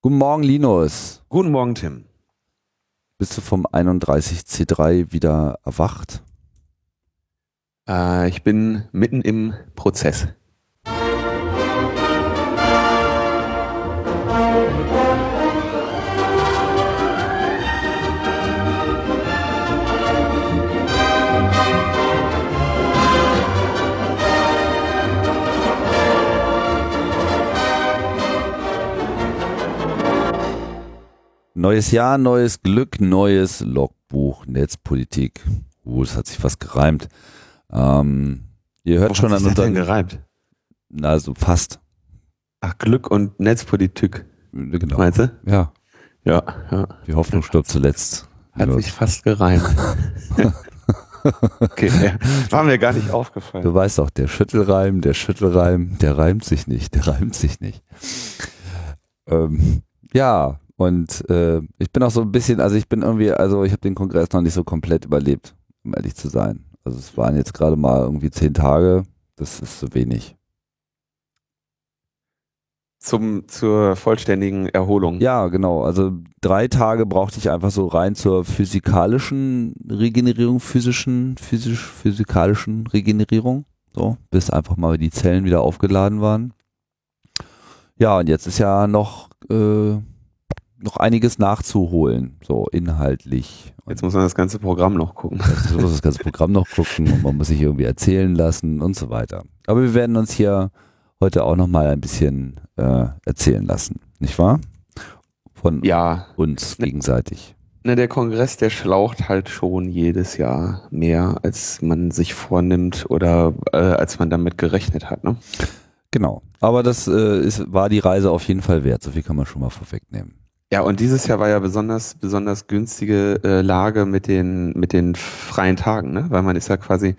Guten Morgen, Linus. Guten Morgen, Tim. Bist du vom 31C3 wieder erwacht? Äh, ich bin mitten im Prozess. Neues Jahr, neues Glück, neues Logbuch, Netzpolitik. Uh, das hat sich fast gereimt. Ähm, ihr hört Wo schon an das denn gereimt. na, so fast. Ach, Glück und Netzpolitik, Genau. meinst du? Ja, Ja, ja. die Hoffnung stirbt zuletzt. Hat sich fast gereimt. okay, ja. war mir gar nicht aufgefallen. Du weißt doch, der Schüttelreim, der Schüttelreim, der reimt sich nicht, der reimt sich nicht. Ähm, ja, und äh, ich bin auch so ein bisschen, also ich bin irgendwie, also ich habe den Kongress noch nicht so komplett überlebt, um ehrlich zu sein. Also es waren jetzt gerade mal irgendwie zehn Tage, das ist zu wenig. Zum, zur vollständigen Erholung. Ja, genau. Also drei Tage brauchte ich einfach so rein zur physikalischen Regenerierung, physischen, physisch, physikalischen Regenerierung. So, bis einfach mal die Zellen wieder aufgeladen waren. Ja, und jetzt ist ja noch, äh, noch einiges nachzuholen, so inhaltlich. Und Jetzt muss man das ganze Programm noch gucken. Jetzt muss das ganze Programm noch gucken und man muss sich irgendwie erzählen lassen und so weiter. Aber wir werden uns hier heute auch noch mal ein bisschen äh, erzählen lassen, nicht wahr? Von Ja, uns gegenseitig. ne, der Kongress, der schlaucht halt schon jedes Jahr mehr, als man sich vornimmt oder äh, als man damit gerechnet hat. Ne? Genau. Aber das äh, ist, war die Reise auf jeden Fall wert. So viel kann man schon mal vorwegnehmen. Ja, und dieses Jahr war ja besonders, besonders günstige äh, Lage mit den, mit den freien Tagen, ne? Weil man ist ja quasi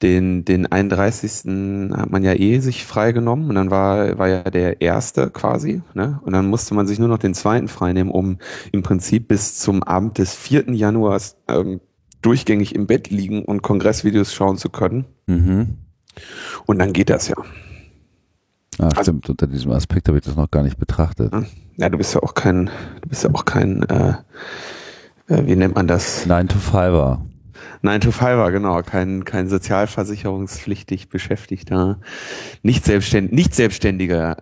den, den 31. hat man ja eh sich freigenommen und dann war, war ja der erste quasi, ne? Und dann musste man sich nur noch den zweiten freinehmen, um im Prinzip bis zum Abend des 4. Januars ähm, durchgängig im Bett liegen und Kongressvideos schauen zu können. Mhm. Und dann geht das ja. Ah, Also- stimmt. Unter diesem Aspekt habe ich das noch gar nicht betrachtet. Ja, du bist ja auch kein, du bist ja auch kein, äh, äh, wie nennt man das? 9 to 5er. 9 to 5er, genau, kein, kein sozialversicherungspflichtig Beschäftigter, nicht selbstständig, nicht selbstständiger,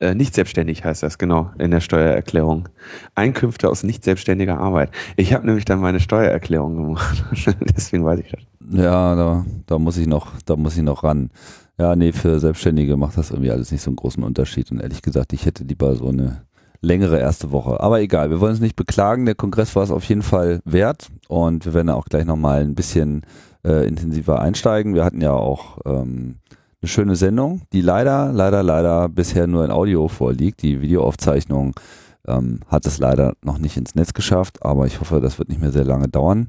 äh, nicht selbstständig heißt das, genau, in der Steuererklärung. Einkünfte aus nicht selbstständiger Arbeit. Ich habe nämlich dann meine Steuererklärung gemacht, deswegen weiß ich das. Ja, da, da muss ich noch, da muss ich noch ran. Ja, nee, für Selbstständige macht das irgendwie alles nicht so einen großen Unterschied. Und ehrlich gesagt, ich hätte lieber so eine längere erste Woche. Aber egal, wir wollen uns nicht beklagen. Der Kongress war es auf jeden Fall wert. Und wir werden auch gleich nochmal ein bisschen äh, intensiver einsteigen. Wir hatten ja auch ähm, eine schöne Sendung, die leider, leider, leider bisher nur in Audio vorliegt. Die Videoaufzeichnung ähm, hat es leider noch nicht ins Netz geschafft, aber ich hoffe, das wird nicht mehr sehr lange dauern.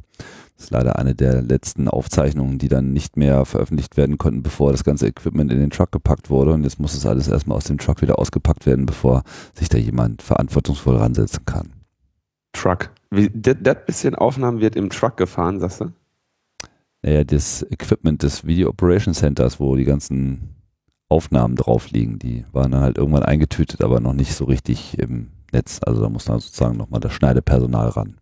Das ist leider eine der letzten Aufzeichnungen, die dann nicht mehr veröffentlicht werden konnten, bevor das ganze Equipment in den Truck gepackt wurde. Und jetzt muss es alles erstmal aus dem Truck wieder ausgepackt werden, bevor sich da jemand verantwortungsvoll ransetzen kann. Truck. Wie, das, bisschen Aufnahmen wird im Truck gefahren, sagst du? Naja, das Equipment des Video Operation Centers, wo die ganzen Aufnahmen drauf liegen, die waren dann halt irgendwann eingetütet, aber noch nicht so richtig im Netz. Also da muss dann sozusagen nochmal das Schneidepersonal ran.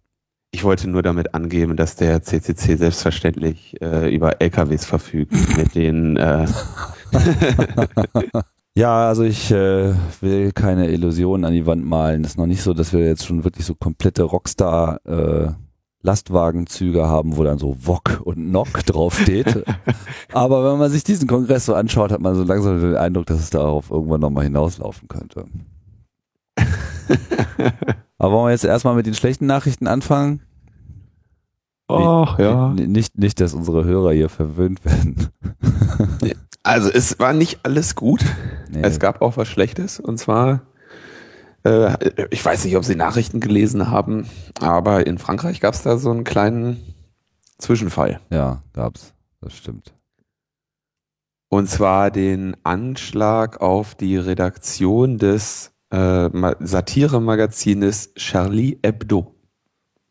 Ich wollte nur damit angeben, dass der CCC selbstverständlich äh, über LKWs verfügt, mit denen äh, Ja, also ich äh, will keine Illusionen an die Wand malen. Es ist noch nicht so, dass wir jetzt schon wirklich so komplette Rockstar äh, Lastwagenzüge haben, wo dann so Wok und Nock draufsteht. Aber wenn man sich diesen Kongress so anschaut, hat man so langsam den Eindruck, dass es darauf irgendwann nochmal hinauslaufen könnte. Aber wollen wir jetzt erstmal mit den schlechten Nachrichten anfangen? Ach ja. Nicht, nicht, dass unsere Hörer hier verwöhnt werden. Also es war nicht alles gut. Nee. Es gab auch was Schlechtes. Und zwar, äh, ich weiß nicht, ob Sie Nachrichten gelesen haben, aber in Frankreich gab es da so einen kleinen Zwischenfall. Ja, gab's. Das stimmt. Und zwar den Anschlag auf die Redaktion des äh, Ma- Satire-Magazines Charlie Hebdo.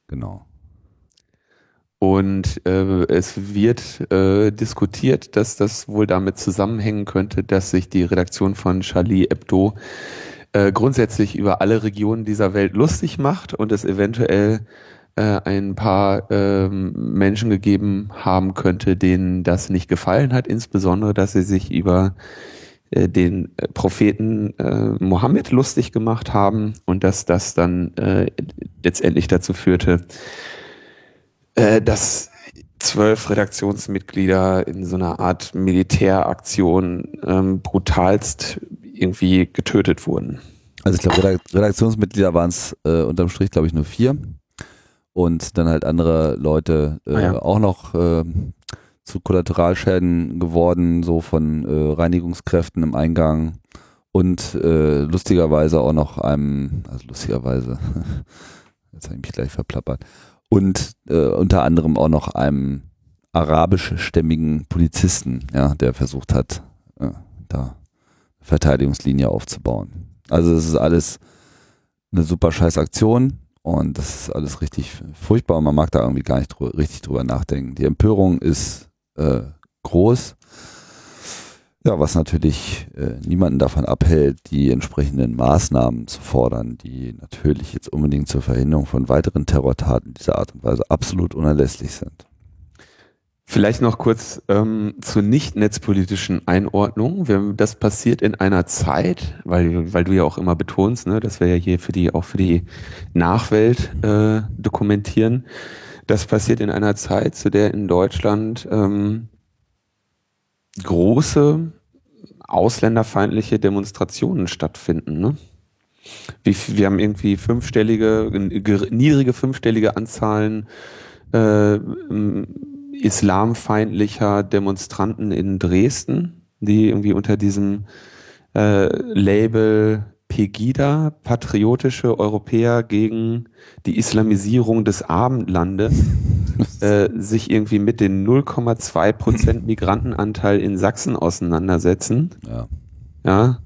Genau. Und äh, es wird äh, diskutiert, dass das wohl damit zusammenhängen könnte, dass sich die Redaktion von Charlie Hebdo äh, grundsätzlich über alle Regionen dieser Welt lustig macht und es eventuell äh, ein paar ähm, Menschen gegeben haben könnte, denen das nicht gefallen hat, insbesondere, dass sie sich über äh, den äh, Propheten äh, Mohammed lustig gemacht haben und dass das dann äh, letztendlich dazu führte, äh, dass zwölf Redaktionsmitglieder in so einer Art Militäraktion ähm, brutalst irgendwie getötet wurden. Also ich glaube, Redaktionsmitglieder waren es äh, unterm Strich, glaube ich, nur vier. Und dann halt andere Leute äh, ah ja. auch noch äh, zu Kollateralschäden geworden, so von äh, Reinigungskräften im Eingang. Und äh, lustigerweise auch noch einem, also lustigerweise, jetzt habe ich mich gleich verplappert, und äh, unter anderem auch noch einem arabischstämmigen Polizisten, ja, der versucht hat, äh, da Verteidigungslinie aufzubauen. Also es ist alles eine super scheiß Aktion und das ist alles richtig furchtbar und man mag da irgendwie gar nicht drüber, richtig drüber nachdenken. Die Empörung ist äh, groß. Ja, was natürlich äh, niemanden davon abhält, die entsprechenden Maßnahmen zu fordern, die natürlich jetzt unbedingt zur Verhinderung von weiteren Terrortaten dieser Art und Weise absolut unerlässlich sind. Vielleicht noch kurz ähm, zur nicht netzpolitischen Einordnung. Das passiert in einer Zeit, weil, weil du ja auch immer betonst, ne, dass wir ja hier für die, auch für die Nachwelt äh, dokumentieren. Das passiert in einer Zeit, zu der in Deutschland ähm, große ausländerfeindliche Demonstrationen stattfinden. Ne? Wir, haben irgendwie fünfstellige, niedrige fünfstellige Anzahlen äh, islamfeindlicher Demonstranten in Dresden, die irgendwie unter diesem äh, Label Pegida, patriotische Europäer gegen die Islamisierung des Abendlandes, äh, sich irgendwie mit den 0,2 Prozent Migrantenanteil in Sachsen auseinandersetzen. Ja. ja.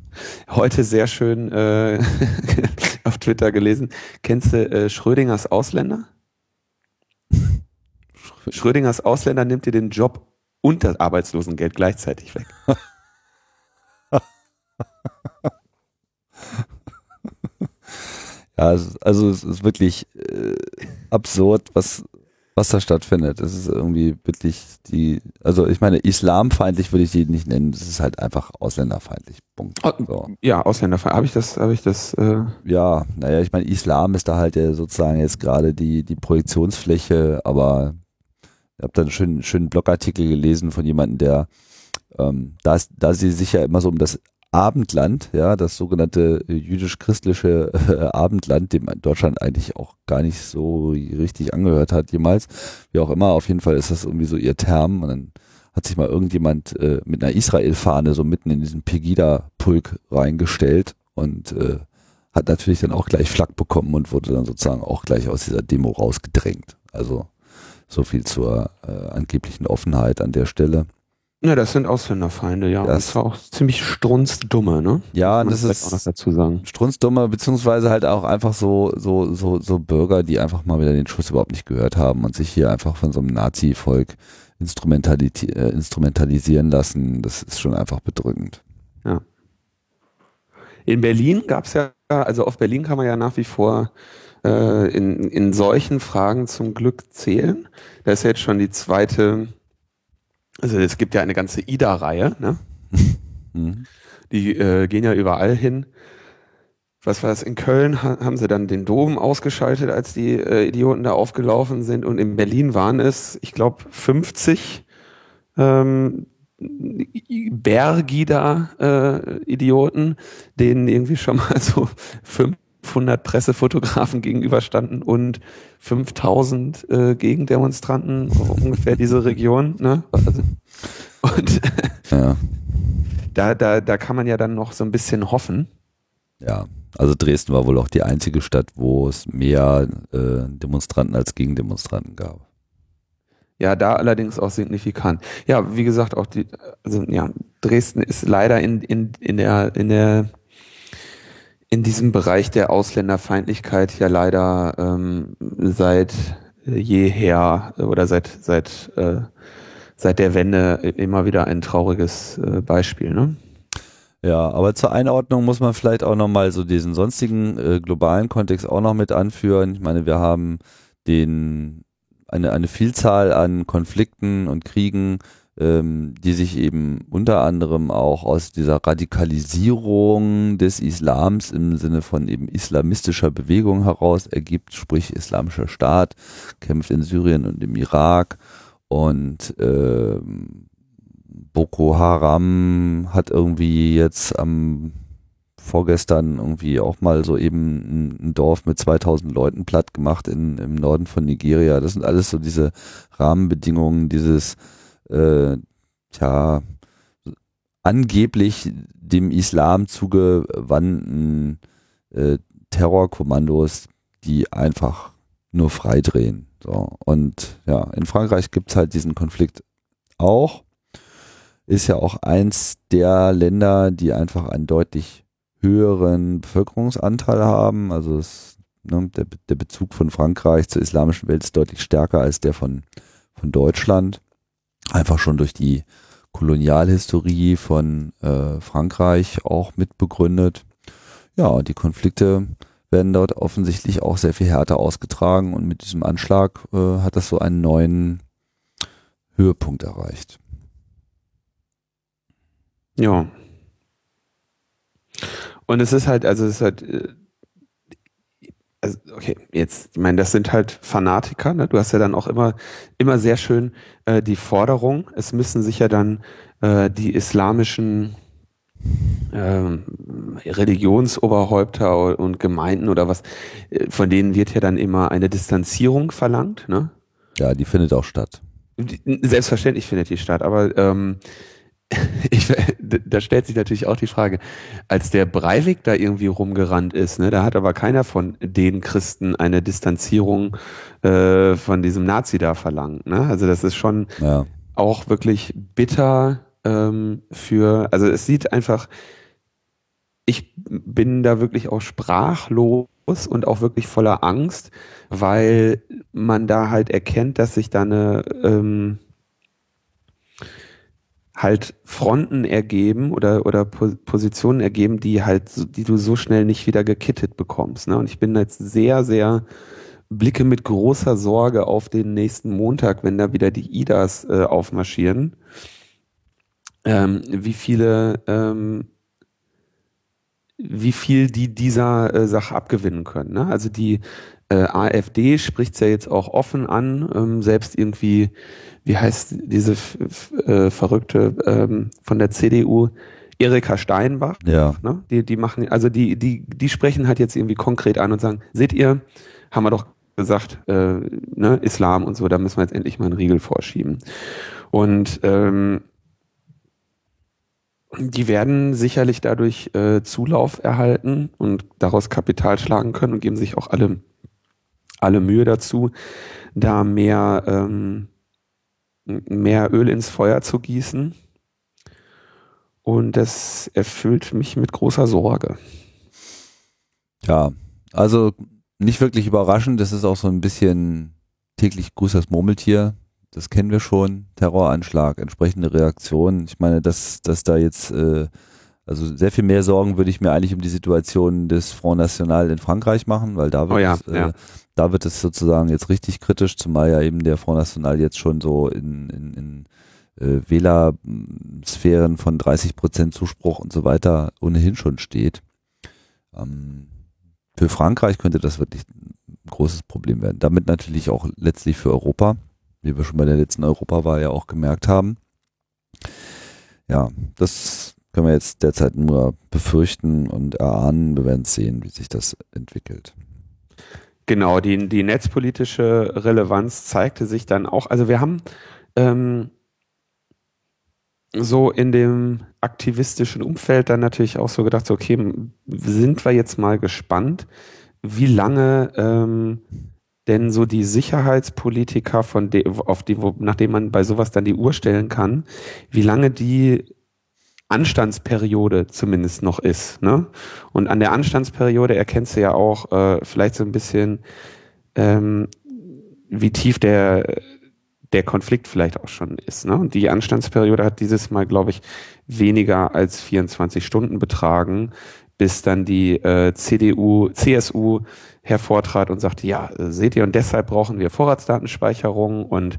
Heute sehr schön äh, auf Twitter gelesen. Kennst du äh, Schrödingers Ausländer? Schrödingers Ausländer nimmt dir den Job und das Arbeitslosengeld gleichzeitig weg. Ja, also es ist wirklich äh, absurd, was, was da stattfindet. Es ist irgendwie wirklich die, also ich meine, islamfeindlich würde ich die nicht nennen. Das ist halt einfach ausländerfeindlich. Punkt. So. Ja, ausländerfeindlich. Habe ich das, habe ich das? Äh ja, naja, ich meine, Islam ist da halt ja sozusagen jetzt gerade die die Projektionsfläche, aber ich habe da einen schönen, schönen Blogartikel gelesen von jemandem, der ähm, da, da sie sich ja immer so um das Abendland, ja, das sogenannte jüdisch-christliche äh, Abendland, dem Deutschland eigentlich auch gar nicht so richtig angehört hat jemals. Wie auch immer, auf jeden Fall ist das irgendwie so ihr Term. Und dann hat sich mal irgendjemand äh, mit einer Israel-Fahne so mitten in diesen Pegida-Pulk reingestellt und äh, hat natürlich dann auch gleich Flak bekommen und wurde dann sozusagen auch gleich aus dieser Demo rausgedrängt. Also so viel zur äh, angeblichen Offenheit an der Stelle. Ja, das sind Ausländerfeinde, ja. Das, das war auch ziemlich strunzdumme, ne? Ja, das ist auch noch dazu sagen. strunzdumme, beziehungsweise halt auch einfach so, so, so, so Bürger, die einfach mal wieder den Schuss überhaupt nicht gehört haben und sich hier einfach von so einem Nazi-Volk äh, instrumentalisieren lassen. Das ist schon einfach bedrückend. Ja. In Berlin gab's ja, also auf Berlin kann man ja nach wie vor äh, in, in solchen Fragen zum Glück zählen. Da ist jetzt schon die zweite also es gibt ja eine ganze IDA-Reihe, ne? Mhm. Die äh, gehen ja überall hin. Was war das? In Köln haben sie dann den Dom ausgeschaltet, als die äh, Idioten da aufgelaufen sind. Und in Berlin waren es, ich glaube, 50 ähm, Bergida-Idioten, äh, denen irgendwie schon mal so fünf 500 Pressefotografen gegenüberstanden und 5000 äh, Gegendemonstranten, ungefähr diese Region. Ne? Und ja. da, da, da kann man ja dann noch so ein bisschen hoffen. Ja, also Dresden war wohl auch die einzige Stadt, wo es mehr äh, Demonstranten als Gegendemonstranten gab. Ja, da allerdings auch signifikant. Ja, wie gesagt, auch die, also ja, Dresden ist leider in, in, in der, in der in diesem Bereich der Ausländerfeindlichkeit ja leider ähm, seit jeher oder seit seit äh, seit der Wende immer wieder ein trauriges äh, Beispiel. Ne? Ja, aber zur Einordnung muss man vielleicht auch nochmal so diesen sonstigen äh, globalen Kontext auch noch mit anführen. Ich meine, wir haben den, eine, eine Vielzahl an Konflikten und Kriegen, ähm, die sich eben unter anderem auch aus dieser Radikalisierung des Islams im Sinne von eben islamistischer Bewegung heraus ergibt, sprich islamischer Staat, kämpft in Syrien und im Irak und äh, Boko Haram hat irgendwie jetzt am vorgestern irgendwie auch mal so eben ein, Dorf mit 2000 Leuten platt gemacht in, im Norden von Nigeria. Das sind alles so diese Rahmenbedingungen dieses äh, tja, angeblich dem Islam zugewandten äh, Terrorkommandos, die einfach nur freidrehen. So. Und ja, in Frankreich gibt's halt diesen Konflikt auch. Ist ja auch eins der Länder, die einfach einen deutlich höheren Bevölkerungsanteil haben. Also es, ne, der, der Bezug von Frankreich zur islamischen Welt ist deutlich stärker als der von, von Deutschland. Einfach schon durch die Kolonialhistorie von äh, Frankreich auch mitbegründet. Ja, die Konflikte werden dort offensichtlich auch sehr viel härter ausgetragen und mit diesem Anschlag äh, hat das so einen neuen Höhepunkt erreicht. Ja. Und es ist halt, also es ist halt, äh, also okay, jetzt, ich meine, das sind halt Fanatiker, ne? Du hast ja dann auch immer, immer sehr schön äh, die Forderung, es müssen sich ja dann äh, die islamischen ähm, Religionsoberhäupter und Gemeinden oder was, äh, von denen wird ja dann immer eine Distanzierung verlangt, ne? Ja, die findet auch statt. Selbstverständlich findet die statt, aber ähm, ich, da stellt sich natürlich auch die Frage, als der Breivik da irgendwie rumgerannt ist, ne, da hat aber keiner von den Christen eine Distanzierung äh, von diesem Nazi da verlangt. Ne? Also das ist schon ja. auch wirklich bitter ähm, für, also es sieht einfach, ich bin da wirklich auch sprachlos und auch wirklich voller Angst, weil man da halt erkennt, dass sich da eine ähm, halt Fronten ergeben oder oder Positionen ergeben, die halt die du so schnell nicht wieder gekittet bekommst. Ne? Und ich bin jetzt sehr sehr blicke mit großer Sorge auf den nächsten Montag, wenn da wieder die IDAs äh, aufmarschieren ähm, wie viele, ähm, wie viel die dieser äh, Sache abgewinnen können. Ne? Also die äh, AfD spricht es ja jetzt auch offen an, ähm, selbst irgendwie, wie heißt diese äh, verrückte ähm, von der CDU, Erika Steinbach, ja. ne? die, die machen, also die, die, die sprechen halt jetzt irgendwie konkret an und sagen, seht ihr, haben wir doch gesagt, äh, ne, Islam und so, da müssen wir jetzt endlich mal einen Riegel vorschieben. Und ähm, die werden sicherlich dadurch äh, Zulauf erhalten und daraus Kapital schlagen können und geben sich auch alle, alle Mühe dazu, da mehr, ähm, mehr Öl ins Feuer zu gießen. Und das erfüllt mich mit großer Sorge. Ja, also nicht wirklich überraschend. Das ist auch so ein bisschen täglich grüßt das Murmeltier das kennen wir schon, Terroranschlag, entsprechende Reaktionen. Ich meine, dass, dass da jetzt, äh, also sehr viel mehr Sorgen würde ich mir eigentlich um die Situation des Front National in Frankreich machen, weil da wird, oh ja, es, äh, ja. Da wird es sozusagen jetzt richtig kritisch, zumal ja eben der Front National jetzt schon so in, in, in äh, Wählersphären von 30 Prozent Zuspruch und so weiter ohnehin schon steht. Ähm, für Frankreich könnte das wirklich ein großes Problem werden. Damit natürlich auch letztlich für Europa wie wir schon bei der letzten Europawahl ja auch gemerkt haben. Ja, das können wir jetzt derzeit nur befürchten und erahnen. Wir werden sehen, wie sich das entwickelt. Genau, die, die netzpolitische Relevanz zeigte sich dann auch. Also wir haben ähm, so in dem aktivistischen Umfeld dann natürlich auch so gedacht, so, okay, sind wir jetzt mal gespannt, wie lange ähm, denn so die Sicherheitspolitiker, von de, auf die, wo, nachdem man bei sowas dann die Uhr stellen kann, wie lange die Anstandsperiode zumindest noch ist. Ne? Und an der Anstandsperiode erkennst du ja auch äh, vielleicht so ein bisschen, ähm, wie tief der der Konflikt vielleicht auch schon ist. Ne? Und die Anstandsperiode hat dieses Mal, glaube ich, weniger als 24 Stunden betragen, bis dann die äh, CDU, CSU hervortrat und sagte, ja, seht ihr, und deshalb brauchen wir Vorratsdatenspeicherung und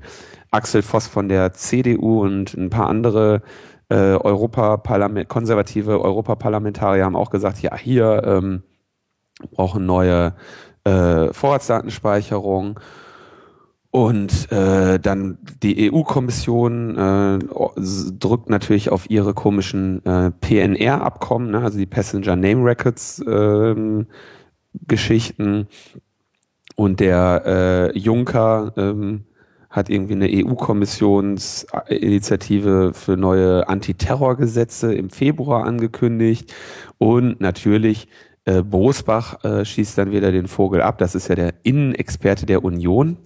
Axel Voss von der CDU und ein paar andere äh, Europaparlament, konservative Europaparlamentarier haben auch gesagt, ja, hier ähm, brauchen neue äh, Vorratsdatenspeicherung. Und äh, dann die EU-Kommission äh, drückt natürlich auf ihre komischen äh, PNR-Abkommen, ne, also die Passenger Name Records äh, Geschichten. Und der äh, Juncker ähm, hat irgendwie eine EU-Kommissionsinitiative für neue Antiterrorgesetze im Februar angekündigt. Und natürlich äh, Bosbach äh, schießt dann wieder den Vogel ab. Das ist ja der Innenexperte der Union.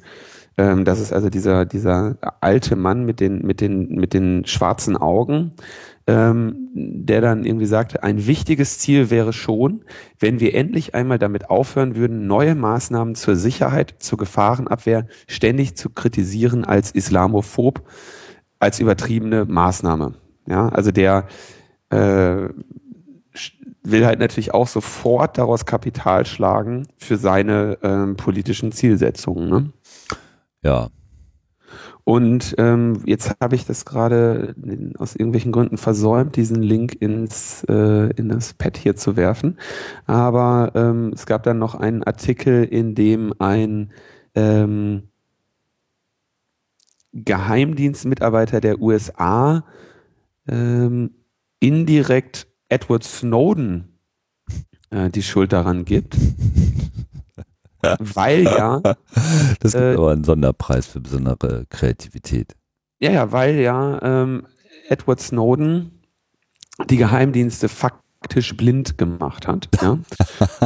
Ähm, das ist also dieser, dieser alte Mann mit den, mit den, mit den schwarzen Augen, ähm, der dann irgendwie sagte, ein wichtiges Ziel wäre schon, wenn wir endlich einmal damit aufhören würden, neue Maßnahmen zur Sicherheit, zur Gefahrenabwehr ständig zu kritisieren als islamophob, als übertriebene Maßnahme. Ja, also der äh, will halt natürlich auch sofort daraus Kapital schlagen für seine ähm, politischen Zielsetzungen. Ne? Ja. Und ähm, jetzt habe ich das gerade aus irgendwelchen Gründen versäumt, diesen Link ins äh, in das Pad hier zu werfen. Aber ähm, es gab dann noch einen Artikel, in dem ein ähm, Geheimdienstmitarbeiter der USA ähm, indirekt Edward Snowden äh, die Schuld daran gibt. Weil ja. Das gibt äh, aber einen Sonderpreis für besondere Kreativität. Ja, ja, weil ja ähm, Edward Snowden die Geheimdienste faktisch blind gemacht hat. Ja?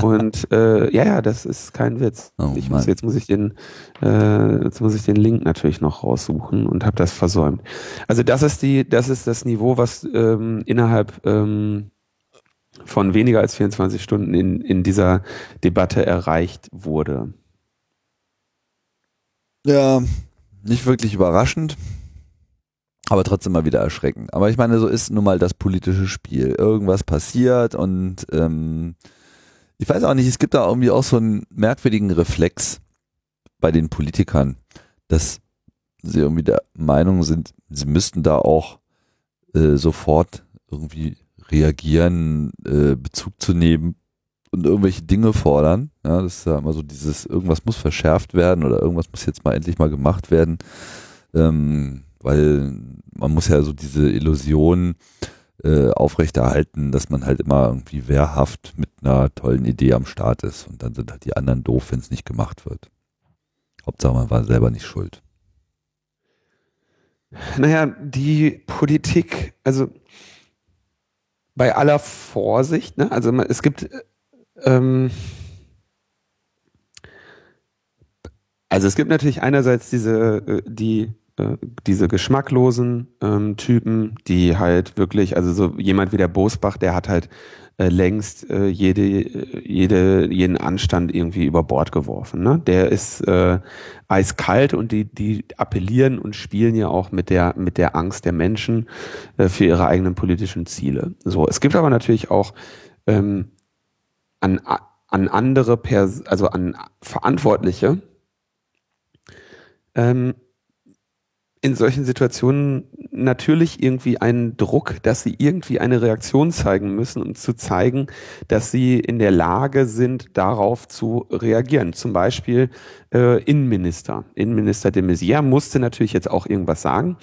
Und äh, ja, ja, das ist kein Witz. Oh, ich muss, jetzt muss ich den, äh, jetzt muss ich den Link natürlich noch raussuchen und habe das versäumt. Also das ist die, das ist das Niveau, was ähm, innerhalb ähm, von weniger als 24 Stunden in, in dieser Debatte erreicht wurde. Ja, nicht wirklich überraschend, aber trotzdem mal wieder erschreckend. Aber ich meine, so ist nun mal das politische Spiel. Irgendwas passiert und ähm, ich weiß auch nicht, es gibt da irgendwie auch so einen merkwürdigen Reflex bei den Politikern, dass sie irgendwie der Meinung sind, sie müssten da auch äh, sofort irgendwie reagieren, äh, Bezug zu nehmen und irgendwelche Dinge fordern. Ja, das ist ja immer so dieses, irgendwas muss verschärft werden oder irgendwas muss jetzt mal endlich mal gemacht werden. Ähm, weil man muss ja so diese Illusion äh, aufrechterhalten, dass man halt immer irgendwie wehrhaft mit einer tollen Idee am Start ist und dann sind halt die anderen doof, wenn es nicht gemacht wird. Hauptsache man war selber nicht schuld. Naja, die Politik, also bei aller Vorsicht, ne? also es gibt ähm, also es gibt natürlich einerseits diese äh, die äh, diese geschmacklosen ähm, Typen, die halt wirklich, also so jemand wie der Bosbach, der hat halt äh, längst äh, jede, jede, jeden Anstand irgendwie über Bord geworfen. Ne? Der ist äh, eiskalt und die, die appellieren und spielen ja auch mit der, mit der Angst der Menschen äh, für ihre eigenen politischen Ziele. So, es gibt aber natürlich auch ähm, an, an andere, Pers also an Verantwortliche, ähm, in solchen Situationen natürlich irgendwie einen Druck, dass sie irgendwie eine Reaktion zeigen müssen und zu zeigen, dass sie in der Lage sind, darauf zu reagieren. Zum Beispiel äh, Innenminister. Innenminister de Maizière musste natürlich jetzt auch irgendwas sagen.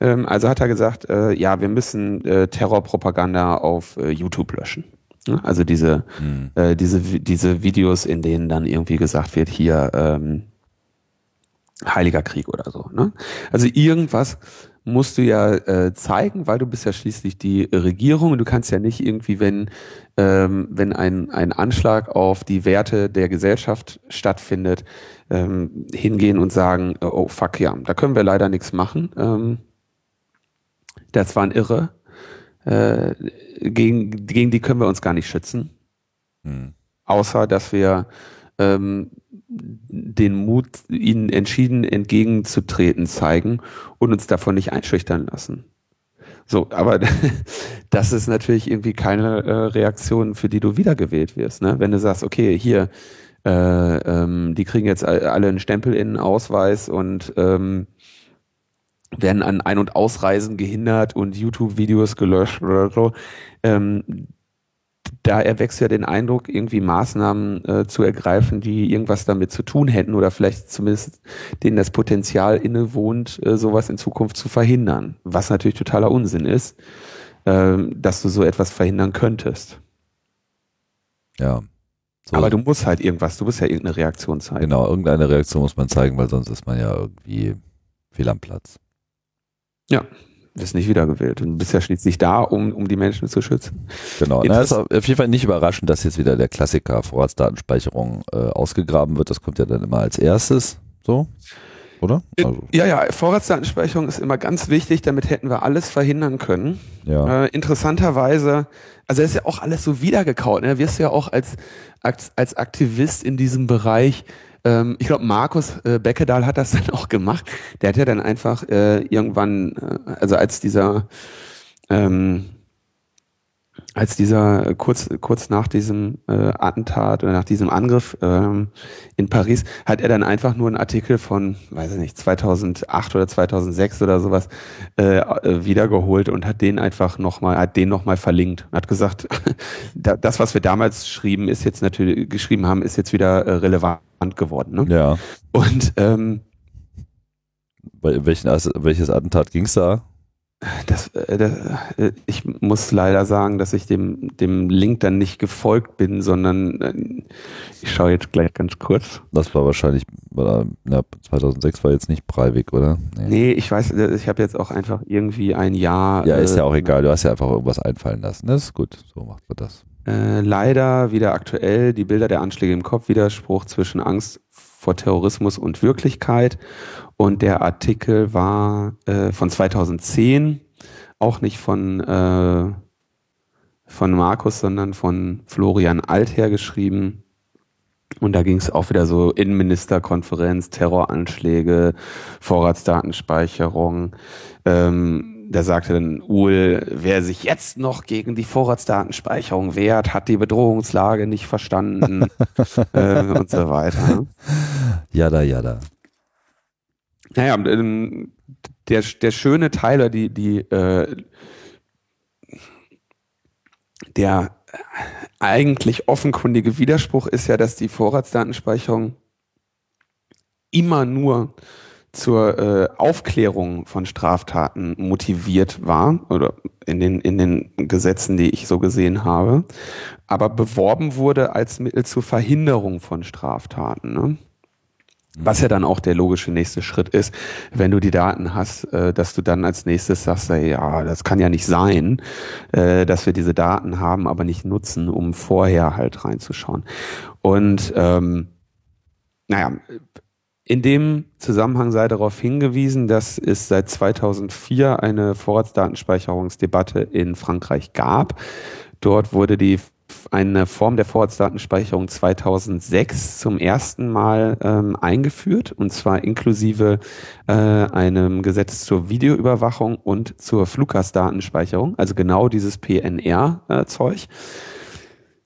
Ähm, also hat er gesagt, äh, ja, wir müssen äh, Terrorpropaganda auf äh, YouTube löschen. Also diese, hm. äh, diese, diese Videos, in denen dann irgendwie gesagt wird, hier, ähm, Heiliger Krieg oder so. Ne? Also irgendwas musst du ja äh, zeigen, weil du bist ja schließlich die Regierung und du kannst ja nicht irgendwie, wenn, ähm, wenn ein, ein Anschlag auf die Werte der Gesellschaft stattfindet, ähm, hingehen und sagen, oh fuck ja, da können wir leider nichts machen. Ähm, das waren Irre. Äh, gegen, gegen die können wir uns gar nicht schützen. Hm. Außer, dass wir ähm, den Mut, ihnen entschieden entgegenzutreten zeigen und uns davon nicht einschüchtern lassen. So, aber das ist natürlich irgendwie keine äh, Reaktion, für die du wiedergewählt wirst. Ne? Wenn du sagst, okay, hier, äh, ähm, die kriegen jetzt alle einen Stempel in den Ausweis und ähm, werden an Ein- und Ausreisen gehindert und YouTube-Videos gelöscht oder so. Ähm, da erwächst ja den Eindruck, irgendwie Maßnahmen äh, zu ergreifen, die irgendwas damit zu tun hätten oder vielleicht zumindest denen das Potenzial innewohnt, äh, sowas in Zukunft zu verhindern. Was natürlich totaler Unsinn ist, äh, dass du so etwas verhindern könntest. Ja. So. Aber du musst halt irgendwas, du musst ja irgendeine Reaktion zeigen. Genau, irgendeine Reaktion muss man zeigen, weil sonst ist man ja irgendwie fehl am Platz. Ja, wirst nicht wiedergewählt. Und bist ja schließlich da, um, um die Menschen zu schützen. Genau. Na, ist auf jeden Fall nicht überraschend, dass jetzt wieder der Klassiker Vorratsdatenspeicherung äh, ausgegraben wird. Das kommt ja dann immer als erstes. So. Oder? Äh, also. Ja, ja, Vorratsdatenspeicherung ist immer ganz wichtig, damit hätten wir alles verhindern können. Ja. Äh, interessanterweise, also ist ja auch alles so wiedergekaut. Ne? Wirst du ja auch als, als, als Aktivist in diesem Bereich ähm, ich glaube, Markus äh, Beckedahl hat das dann auch gemacht. Der hat ja dann einfach äh, irgendwann, äh, also als dieser ähm, als dieser kurz kurz nach diesem äh, Attentat oder nach diesem Angriff ähm, in Paris hat er dann einfach nur einen Artikel von weiß ich nicht 2008 oder 2006 oder sowas äh, äh, wiedergeholt und hat den einfach noch mal hat den noch mal verlinkt hat gesagt das was wir damals schrieben ist jetzt natürlich geschrieben haben ist jetzt wieder äh, relevant geworden ne? ja und ähm, bei welchen welches Attentat ging's da das, äh, das, äh, ich muss leider sagen, dass ich dem, dem Link dann nicht gefolgt bin, sondern äh, ich schaue jetzt gleich ganz kurz. Das war wahrscheinlich, ja, 2006 war jetzt nicht Breivik, oder? Nee, nee ich weiß, ich habe jetzt auch einfach irgendwie ein Jahr. Ja, ist ja auch egal, du hast ja einfach irgendwas einfallen lassen. Das ist gut, so macht man das. Äh, leider wieder aktuell die Bilder der Anschläge im Kopf, Widerspruch zwischen Angst vor Terrorismus und Wirklichkeit. Und der Artikel war äh, von 2010, auch nicht von, äh, von Markus, sondern von Florian Alther geschrieben. Und da ging es auch wieder so Innenministerkonferenz, Terroranschläge, Vorratsdatenspeicherung. Ähm, da sagte dann Uhl, wer sich jetzt noch gegen die Vorratsdatenspeicherung wehrt, hat die Bedrohungslage nicht verstanden äh, und so weiter. Jada, jada. Naja, ähm, der, der schöne Teil oder die, die, äh, der eigentlich offenkundige Widerspruch ist ja, dass die Vorratsdatenspeicherung immer nur zur äh, Aufklärung von Straftaten motiviert war oder in den in den Gesetzen, die ich so gesehen habe, aber beworben wurde als Mittel zur Verhinderung von Straftaten. Ne? Was ja dann auch der logische nächste Schritt ist, wenn du die Daten hast, äh, dass du dann als nächstes sagst, ja, das kann ja nicht sein, äh, dass wir diese Daten haben, aber nicht nutzen, um vorher halt reinzuschauen. Und ähm, naja, in dem Zusammenhang sei darauf hingewiesen, dass es seit 2004 eine Vorratsdatenspeicherungsdebatte in Frankreich gab. Dort wurde die eine Form der Vorratsdatenspeicherung 2006 zum ersten Mal ähm, eingeführt, und zwar inklusive äh, einem Gesetz zur Videoüberwachung und zur Fluggastdatenspeicherung, also genau dieses PNR-Zeug.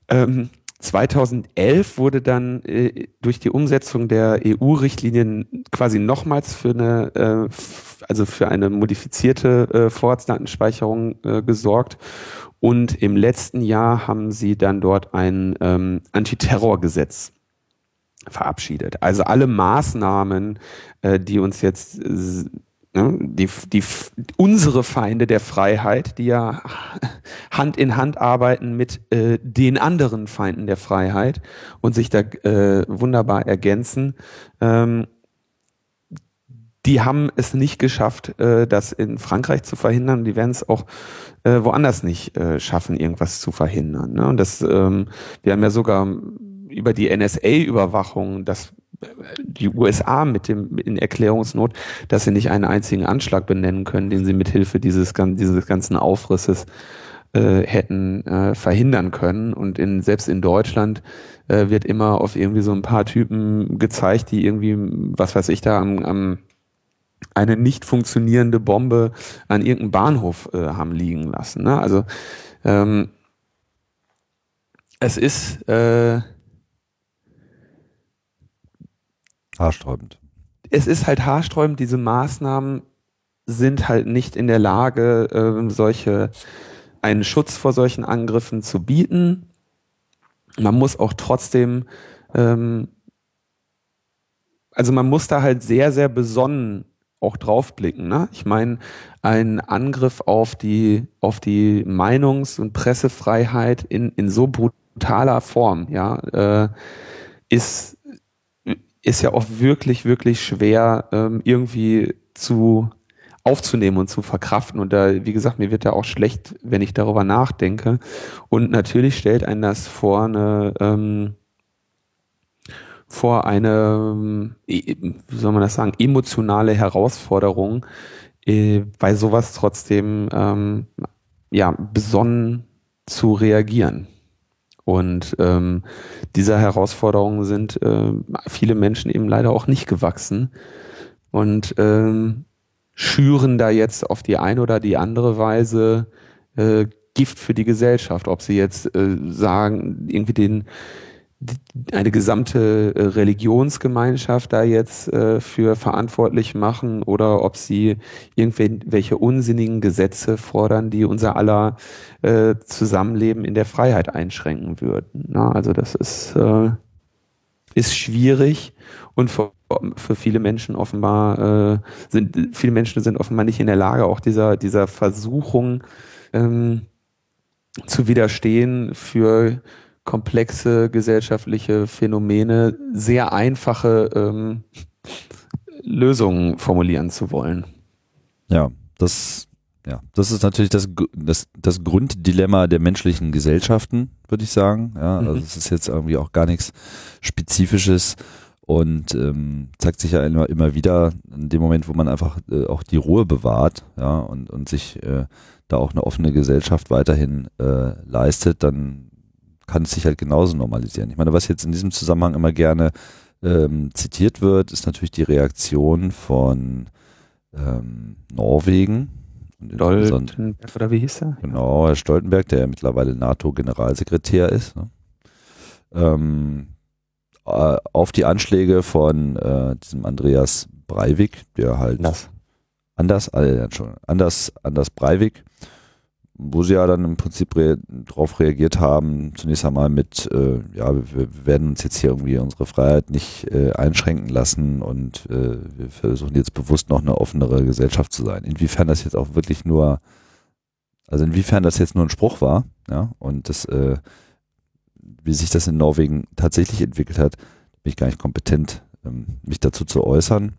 Äh, ähm, 2011 wurde dann äh, durch die Umsetzung der EU-Richtlinien quasi nochmals für eine, äh, also für eine modifizierte äh, Vorratsdatenspeicherung äh, gesorgt und im letzten Jahr haben sie dann dort ein ähm, Antiterrorgesetz verabschiedet. Also alle Maßnahmen, äh, die uns jetzt äh, ne, die, die, unsere Feinde der Freiheit, die ja Hand in Hand arbeiten mit äh, den anderen Feinden der Freiheit und sich da äh, wunderbar ergänzen, ähm, die haben es nicht geschafft, äh, das in Frankreich zu verhindern. Die werden es auch äh, woanders nicht äh, schaffen, irgendwas zu verhindern. Ne? Und das, ähm, wir haben ja sogar über die NSA-Überwachung, dass äh, die USA mit dem in Erklärungsnot, dass sie nicht einen einzigen Anschlag benennen können, den sie mithilfe dieses, dieses ganzen Aufrisses äh, hätten äh, verhindern können. Und in, selbst in Deutschland äh, wird immer auf irgendwie so ein paar Typen gezeigt, die irgendwie, was weiß ich da, am, am eine nicht funktionierende Bombe an irgendeinem Bahnhof äh, haben liegen lassen. Ne? Also ähm, es ist äh, haarsträubend. Es ist halt haarsträubend. Diese Maßnahmen sind halt nicht in der Lage, äh, solche einen Schutz vor solchen Angriffen zu bieten. Man muss auch trotzdem, ähm, also man muss da halt sehr, sehr besonnen auch draufblicken. Ne? Ich meine, ein Angriff auf die, auf die Meinungs- und Pressefreiheit in, in so brutaler Form, ja, äh, ist, ist ja auch wirklich, wirklich schwer ähm, irgendwie zu aufzunehmen und zu verkraften. Und da, wie gesagt, mir wird ja auch schlecht, wenn ich darüber nachdenke. Und natürlich stellt einen das vor eine, ähm, vor eine, äh, wie soll man das sagen, emotionale Herausforderung, äh, bei sowas trotzdem ähm, ja besonnen zu reagieren. Und ähm, dieser Herausforderungen sind äh, viele Menschen eben leider auch nicht gewachsen und ähm, schüren da jetzt auf die eine oder die andere Weise äh, Gift für die Gesellschaft. Ob sie jetzt äh, sagen, irgendwie den eine gesamte äh, Religionsgemeinschaft da jetzt äh, für verantwortlich machen oder ob sie irgendwelche unsinnigen Gesetze fordern, die unser aller äh, Zusammenleben in der Freiheit einschränken würden. Na, also das ist, äh, ist schwierig und für, für viele Menschen offenbar äh, sind viele Menschen sind offenbar nicht in der Lage, auch dieser dieser Versuchung ähm, zu widerstehen für komplexe gesellschaftliche Phänomene sehr einfache ähm, Lösungen formulieren zu wollen. Ja, das, ja, das ist natürlich das, das, das Grunddilemma der menschlichen Gesellschaften, würde ich sagen. Ja, also mhm. es ist jetzt irgendwie auch gar nichts Spezifisches und ähm, zeigt sich ja immer, immer wieder in dem Moment, wo man einfach äh, auch die Ruhe bewahrt, ja, und, und sich äh, da auch eine offene Gesellschaft weiterhin äh, leistet, dann kann es sich halt genauso normalisieren. Ich meine, was jetzt in diesem Zusammenhang immer gerne ähm, zitiert wird, ist natürlich die Reaktion von ähm, Norwegen. Stoltenberg oder wie hieß er? Genau, Herr Stoltenberg, der mittlerweile NATO-Generalsekretär ist. Ne? Ähm, äh, auf die Anschläge von äh, diesem Andreas Breivik, der halt anders, anders, äh, anders, anders Breivik, wo sie ja dann im Prinzip re darauf reagiert haben, zunächst einmal mit, äh, ja, wir werden uns jetzt hier irgendwie unsere Freiheit nicht äh, einschränken lassen und äh, wir versuchen jetzt bewusst noch eine offenere Gesellschaft zu sein. Inwiefern das jetzt auch wirklich nur, also inwiefern das jetzt nur ein Spruch war, ja, und das, äh, wie sich das in Norwegen tatsächlich entwickelt hat, bin ich gar nicht kompetent, ähm, mich dazu zu äußern.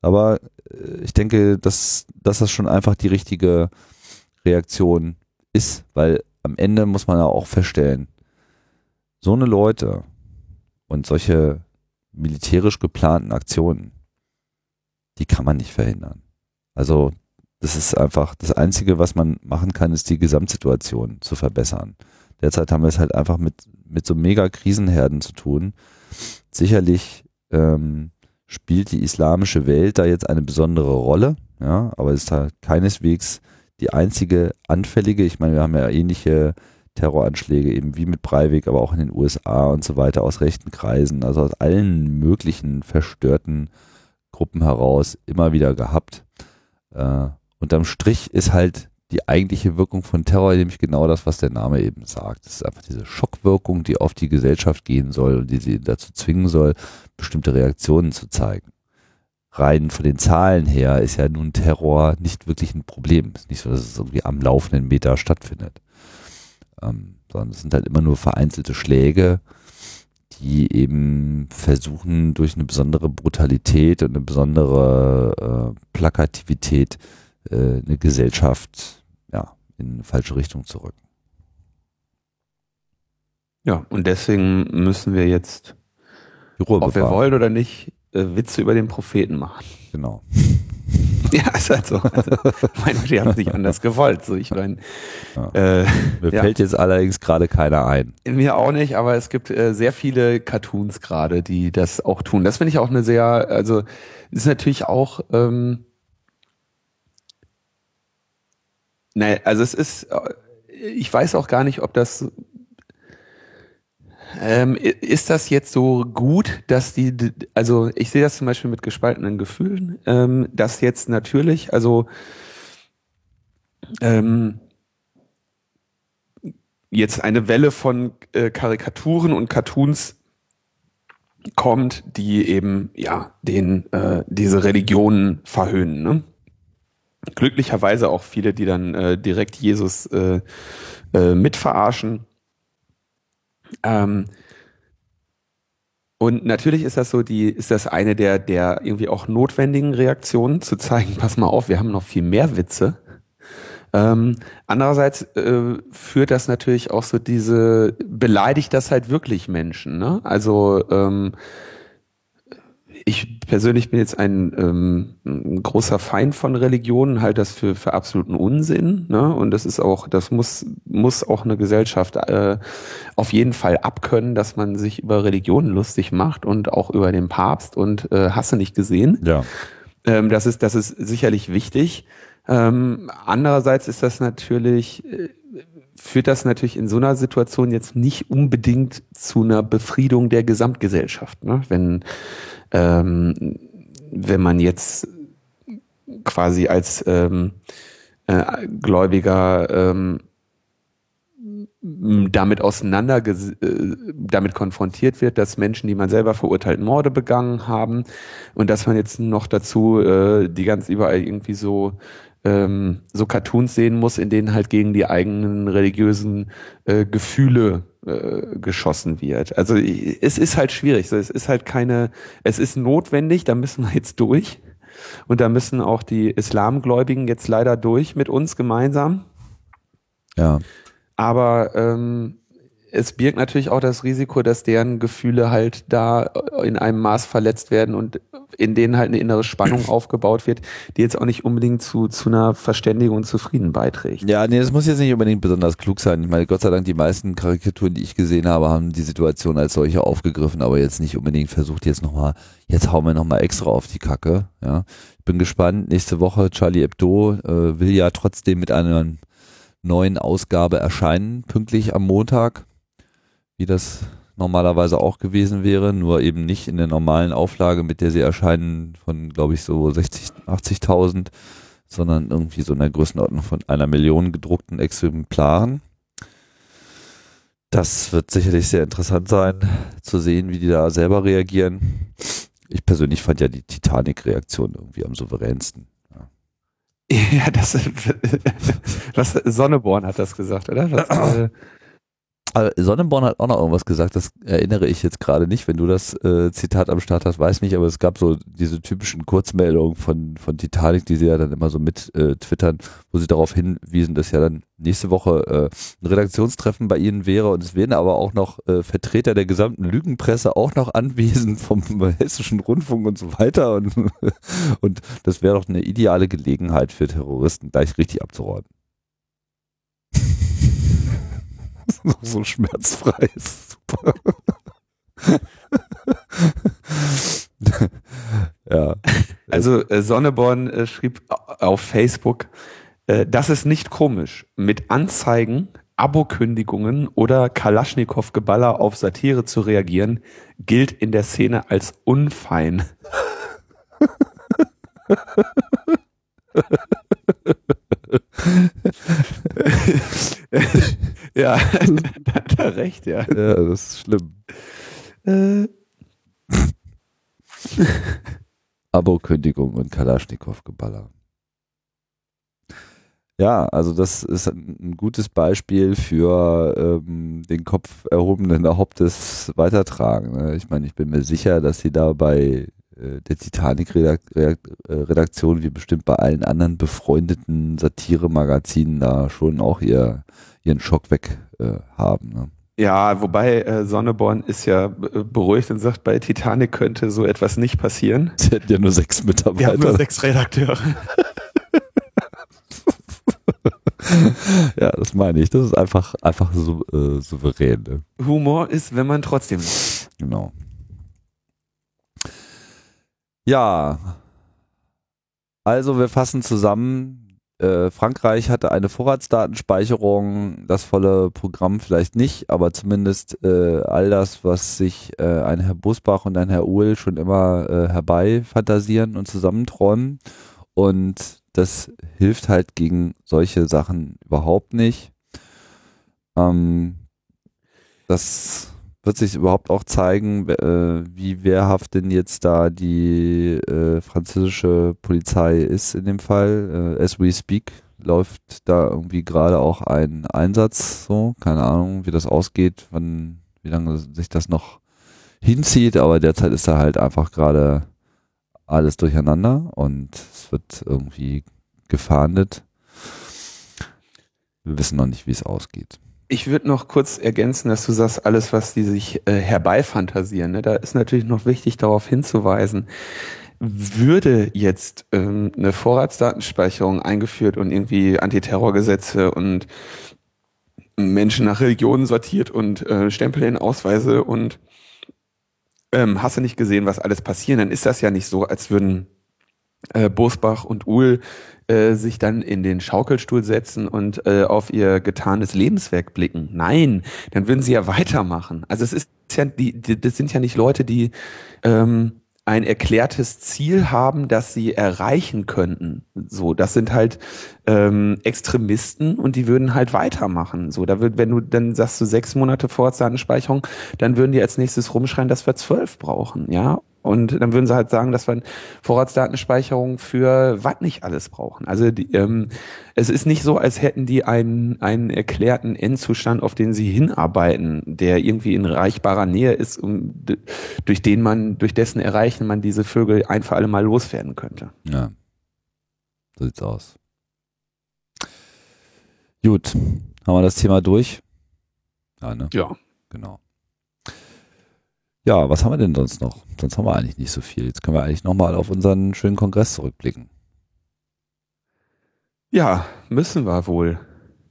Aber äh, ich denke, dass, dass das schon einfach die richtige Reaktion ist, weil am Ende muss man ja auch feststellen, so eine Leute und solche militärisch geplanten Aktionen, die kann man nicht verhindern. Also das ist einfach das Einzige, was man machen kann, ist die Gesamtsituation zu verbessern. Derzeit haben wir es halt einfach mit, mit so mega Krisenherden zu tun. Sicherlich ähm, spielt die islamische Welt da jetzt eine besondere Rolle, ja, aber es ist halt keineswegs die einzige anfällige, ich meine, wir haben ja ähnliche Terroranschläge eben wie mit Breivik, aber auch in den USA und so weiter aus rechten Kreisen, also aus allen möglichen verstörten Gruppen heraus immer wieder gehabt. Äh, unterm Strich ist halt die eigentliche Wirkung von Terror nämlich genau das, was der Name eben sagt. Es ist einfach diese Schockwirkung, die auf die Gesellschaft gehen soll und die sie dazu zwingen soll, bestimmte Reaktionen zu zeigen rein von den Zahlen her ist ja nun Terror nicht wirklich ein Problem. Es ist nicht so, dass es irgendwie am laufenden Meter stattfindet. Ähm, sondern es sind halt immer nur vereinzelte Schläge, die eben versuchen, durch eine besondere Brutalität und eine besondere äh, Plakativität äh, eine Gesellschaft ja, in eine falsche Richtung zu rücken. Ja, und deswegen müssen wir jetzt, ob wir wollen oder nicht, äh, Witze über den Propheten machen. Genau. Ja, ist halt so. Also, meine, die haben es nicht anders gewollt. So, ich meine, Ja. äh, Mir Ja. fällt jetzt allerdings gerade keiner ein. mir auch nicht, aber es gibt äh, sehr viele Cartoons gerade, die das auch tun. Das finde ich auch eine sehr, also ist natürlich auch, ähm, naja, also es ist, äh, ich weiß auch gar nicht, ob das ähm, ist das jetzt so gut, dass die, also ich sehe das zum Beispiel mit gespaltenen Gefühlen, ähm, dass jetzt natürlich, also ähm, jetzt eine Welle von äh, Karikaturen und Cartoons kommt, die eben ja den äh, diese Religionen verhöhnen. Ne? Glücklicherweise auch viele, die dann äh, direkt Jesus äh, äh, mitverarschen. Ähm, und natürlich ist das so, die, ist das eine der, der irgendwie auch notwendigen Reaktionen, zu zeigen, pass mal auf, wir haben noch viel mehr Witze. Ähm, andererseits äh, führt das natürlich auch so diese, beleidigt das halt wirklich Menschen, ne? Also ähm, ich persönlich bin jetzt ein, ähm, ein großer Feind von Religionen, halte das für, für absoluten Unsinn. Ne? Und das ist auch, das muss, muss auch eine Gesellschaft äh, auf jeden Fall abkönnen, dass man sich über Religionen lustig macht und auch über den Papst und äh, hast du nicht gesehen. Ja. Ähm, das ist, das ist sicherlich wichtig. Ähm, andererseits ist das natürlich, äh, führt das natürlich in so einer Situation jetzt nicht unbedingt zu einer Befriedung der Gesamtgesellschaft. Ne? Wenn, ähm, wenn man jetzt quasi als ähm, äh, Gläubiger ähm, damit auseinander äh, damit konfrontiert wird, dass Menschen, die man selber verurteilt, Morde begangen haben und dass man jetzt noch dazu äh, die ganz überall irgendwie so ähm, so Cartoons sehen muss, in denen halt gegen die eigenen religiösen äh, Gefühle äh, geschossen wird. Also es ist halt schwierig. So, es ist halt keine, es ist notwendig, da müssen wir jetzt durch. Und da müssen auch die Islamgläubigen jetzt leider durch mit uns gemeinsam. Ja. Aber ähm, es birgt natürlich auch das Risiko, dass deren Gefühle halt da in einem Maß verletzt werden und in denen halt eine innere Spannung aufgebaut wird, die jetzt auch nicht unbedingt zu, zu einer Verständigung und Zufrieden beiträgt. Ja, nee, das muss jetzt nicht unbedingt besonders klug sein. Ich meine, Gott sei Dank, die meisten Karikaturen, die ich gesehen habe, haben die Situation als solche aufgegriffen, aber jetzt nicht unbedingt versucht, jetzt nochmal, jetzt hauen wir nochmal extra auf die Kacke. Ja. Ich bin gespannt. Nächste Woche, Charlie Hebdo äh, will ja trotzdem mit einer neuen Ausgabe erscheinen, pünktlich am Montag, wie das normalerweise auch gewesen wäre, nur eben nicht in der normalen Auflage, mit der sie erscheinen, von, glaube ich, so 60, 80.000 sondern irgendwie so in der Größenordnung von einer Million gedruckten Exemplaren. Das wird sicherlich sehr interessant sein, zu sehen, wie die da selber reagieren. Ich persönlich fand ja die Titanic-Reaktion irgendwie am souveränsten. Ja, das, was, Sonneborn hat das gesagt, oder? Was, äh, Aber Sonnenborn hat auch noch irgendwas gesagt, das erinnere ich jetzt gerade nicht. Wenn du das äh, Zitat am Start hast, weiß nicht, aber es gab so diese typischen Kurzmeldungen von, von Titanic, die sie ja dann immer so mit äh, twittern, wo sie darauf hinwiesen, dass ja dann nächste Woche äh, ein Redaktionstreffen bei ihnen wäre und es wären aber auch noch äh, Vertreter der gesamten Lügenpresse auch noch anwesend vom hessischen Rundfunk und so weiter und, und das wäre doch eine ideale Gelegenheit für Terroristen, gleich richtig abzuräumen. So schmerzfrei ist super. ja. Also äh, Sonneborn äh, schrieb au- auf Facebook, äh, das ist nicht komisch. Mit Anzeigen, Abokündigungen oder Kalaschnikow-Geballer auf Satire zu reagieren, gilt in der Szene als unfein. Ja, da hat er recht, ja. ja, das ist schlimm. Äh, Abokündigung und Kalaschnikow-Geballer. Ja, also das ist ein gutes Beispiel für ähm, den Kopf erhobenen Hauptes weitertragen. Ne? Ich meine, ich bin mir sicher, dass sie da bei äh, der Titanic-Redaktion wie bestimmt bei allen anderen befreundeten Satire-Magazinen da schon auch ihr, ihren Schock weg äh, haben. Ne? Ja, wobei äh, Sonneborn ist ja be- beruhigt und sagt, bei Titanic könnte so etwas nicht passieren. Sie hätten ja nur sechs Wir haben nur Mitarbeiter. sechs Redakteure. ja, das meine ich. Das ist einfach, einfach so, äh, souverän. Ne? Humor ist, wenn man trotzdem. Genau. Ja. Also wir fassen zusammen. Äh, Frankreich hatte eine Vorratsdatenspeicherung, das volle Programm vielleicht nicht, aber zumindest äh, all das, was sich äh, ein Herr Busbach und ein Herr Uhl schon immer äh, herbeifantasieren und zusammenträumen. Und das hilft halt gegen solche Sachen überhaupt nicht. Ähm, das wird sich überhaupt auch zeigen, äh, wie wehrhaft denn jetzt da die äh, französische Polizei ist in dem Fall. Äh, as we speak läuft da irgendwie gerade auch ein Einsatz, so, keine Ahnung, wie das ausgeht, wann, wie lange sich das noch hinzieht, aber derzeit ist da halt einfach gerade alles durcheinander und es wird irgendwie gefahndet. Wir wissen noch nicht, wie es ausgeht. Ich würde noch kurz ergänzen, dass du sagst, alles, was die sich äh, herbeifantasieren, ne, da ist natürlich noch wichtig darauf hinzuweisen, würde jetzt ähm, eine Vorratsdatenspeicherung eingeführt und irgendwie Antiterrorgesetze und Menschen nach Religionen sortiert und äh, Stempel in Ausweise und ähm, hast du nicht gesehen, was alles passieren, dann ist das ja nicht so, als würden äh, Bosbach und Uhl äh, sich dann in den Schaukelstuhl setzen und äh, auf ihr getanes Lebenswerk blicken. Nein, dann würden sie ja weitermachen. Also es ist ja, die, die das sind ja nicht Leute, die ähm, ein erklärtes Ziel haben, das sie erreichen könnten. So, das sind halt ähm, Extremisten und die würden halt weitermachen. So, da wird, wenn du dann sagst du sechs Monate Vorratsdatenspeicherung, dann würden die als nächstes rumschreien, dass wir zwölf brauchen, ja. Und dann würden sie halt sagen, dass wir Vorratsdatenspeicherung für was nicht alles brauchen. Also die, ähm, es ist nicht so, als hätten die einen, einen erklärten Endzustand, auf den sie hinarbeiten, der irgendwie in reichbarer Nähe ist, um, durch den man, durch dessen Erreichen man diese Vögel ein für alle Mal loswerden könnte. Ja. So sieht's aus. Gut. Haben wir das Thema durch? Ja, ne? Ja. Genau. Ja, was haben wir denn sonst noch? Sonst haben wir eigentlich nicht so viel. Jetzt können wir eigentlich nochmal auf unseren schönen Kongress zurückblicken. Ja, müssen wir wohl.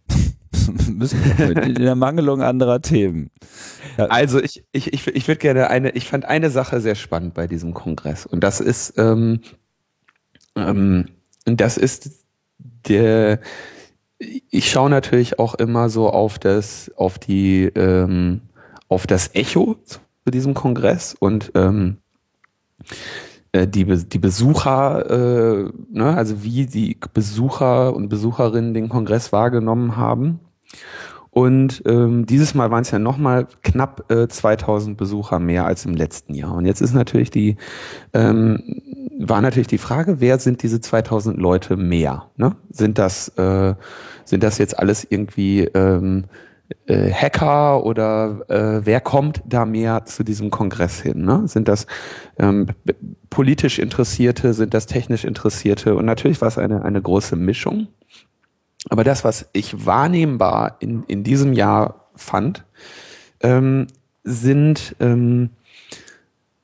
müssen wir in der Mangelung anderer Themen. Ja. Also ich, ich, ich, ich würde gerne eine, ich fand eine Sache sehr spannend bei diesem Kongress und das ist, ähm, ähm, das ist der, ich schaue natürlich auch immer so auf das, auf die, ähm, auf das Echo zu diesem Kongress und ähm, äh, die, die Besucher, äh, ne, also wie die Besucher und Besucherinnen den Kongress wahrgenommen haben. Und ähm, dieses Mal waren es ja nochmal knapp äh, 2000 Besucher mehr als im letzten Jahr. Und jetzt ist natürlich die, ähm, war natürlich die Frage, wer sind diese 2000 Leute mehr? Ne? Sind das, äh, sind das jetzt alles irgendwie ähm, äh, Hacker oder äh, wer kommt da mehr zu diesem Kongress hin? Ne? Sind das ähm, politisch Interessierte, sind das technisch Interessierte? Und natürlich war es eine, eine große Mischung. Aber das, was ich wahrnehmbar in, in diesem Jahr fand, ähm, sind ähm,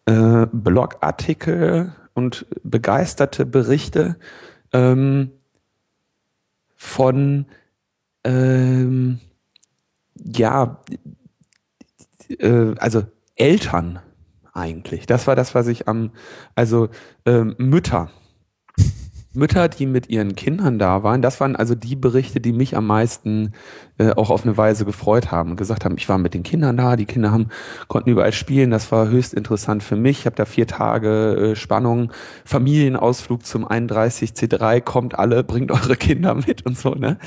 äh, Blogartikel und begeisterte Berichte ähm, von ähm, ja, äh, also Eltern eigentlich. Das war das, was ich am, also äh, Mütter. Mütter, die mit ihren Kindern da waren, das waren also die Berichte, die mich am meisten äh, auch auf eine Weise gefreut haben und gesagt haben, ich war mit den Kindern da, die Kinder haben konnten überall spielen, das war höchst interessant für mich. Ich habe da vier Tage äh, Spannung, Familienausflug zum 31 C3, kommt alle, bringt eure Kinder mit und so, ne?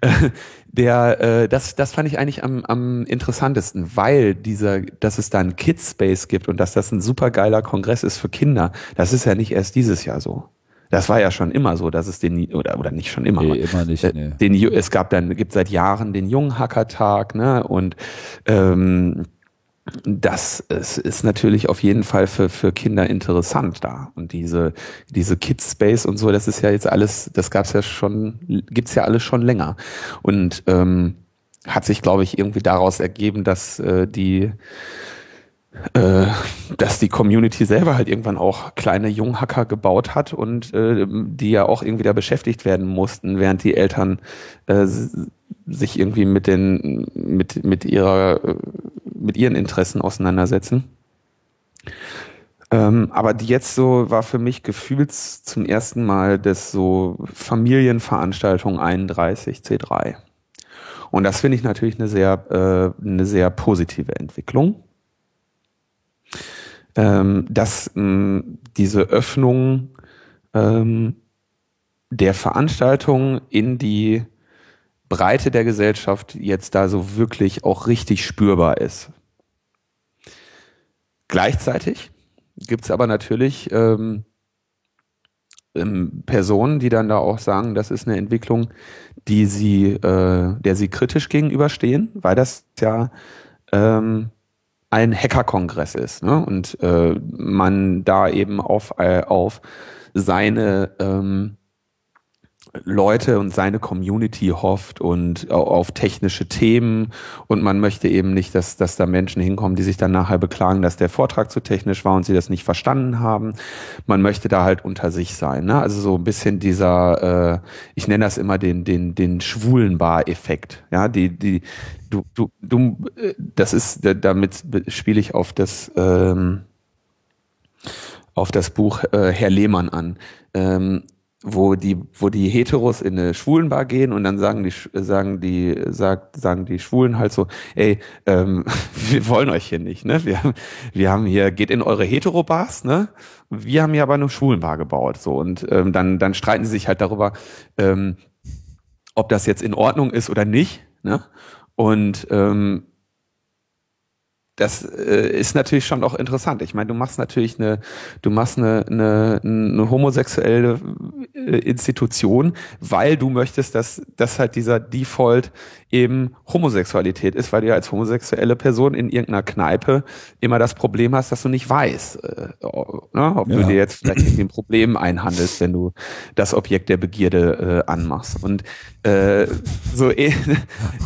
Äh, der, äh, das, das fand ich eigentlich am, am interessantesten, weil dieser, dass es da einen Kids Space gibt und dass das ein super geiler Kongress ist für Kinder, das ist ja nicht erst dieses Jahr so. Das war ja schon immer so, dass es den oder oder nicht schon immer, nee, immer nicht. Äh, nee. Den es gab dann gibt seit Jahren den Junghackertag, ne und ähm, das ist, ist natürlich auf jeden Fall für, für Kinder interessant da. Und diese, diese Kids Space und so, das ist ja jetzt alles, das gab's ja schon, gibt's ja alles schon länger. Und ähm, hat sich, glaube ich, irgendwie daraus ergeben, dass äh, die äh, dass die Community selber halt irgendwann auch kleine Junghacker gebaut hat und äh, die ja auch irgendwie da beschäftigt werden mussten, während die Eltern äh, sich irgendwie mit den mit mit ihrer mit ihren Interessen auseinandersetzen. Ähm, aber die jetzt so war für mich gefühlt zum ersten Mal das so Familienveranstaltung 31 C3. Und das finde ich natürlich eine sehr, äh, eine sehr positive Entwicklung. Ähm, dass mh, diese Öffnung ähm, der Veranstaltung in die Breite der Gesellschaft jetzt da so wirklich auch richtig spürbar ist. Gleichzeitig gibt es aber natürlich ähm, ähm, Personen, die dann da auch sagen, das ist eine Entwicklung, die sie, äh, der sie kritisch gegenüberstehen, weil das ja ähm, ein Hackerkongress ist ne? und äh, man da eben auf, äh, auf seine ähm, Leute und seine Community hofft und auf technische Themen und man möchte eben nicht, dass, dass da Menschen hinkommen, die sich dann nachher beklagen, dass der Vortrag zu technisch war und sie das nicht verstanden haben. Man möchte da halt unter sich sein. Ne? Also so ein bisschen dieser, äh, ich nenne das immer den, den, den schwulen Bar-Effekt. Ja, die, die, du, du, du, äh, das ist, damit spiele ich auf das, ähm, auf das Buch äh, Herr Lehmann an. Ähm, wo die, wo die Heteros in eine Schwulenbar gehen und dann sagen die, sagen die, sagt, sagen die Schwulen halt so, ey, ähm, wir wollen euch hier nicht, ne? Wir, wir haben hier, geht in eure Heterobars, ne? Wir haben hier aber eine Schwulenbar gebaut, so und ähm, dann, dann streiten sie sich halt darüber, ähm, ob das jetzt in Ordnung ist oder nicht, ne? Und ähm, das äh, ist natürlich schon auch interessant. Ich meine, du machst natürlich eine, du machst eine, eine, eine homosexuelle äh, Institution, weil du möchtest, dass, dass halt dieser Default eben Homosexualität ist, weil du ja als homosexuelle Person in irgendeiner Kneipe immer das Problem hast, dass du nicht weißt, äh, ne, ob ja. du dir jetzt vielleicht ein Problem einhandelst, wenn du das Objekt der Begierde äh, anmachst. Und äh, so äh,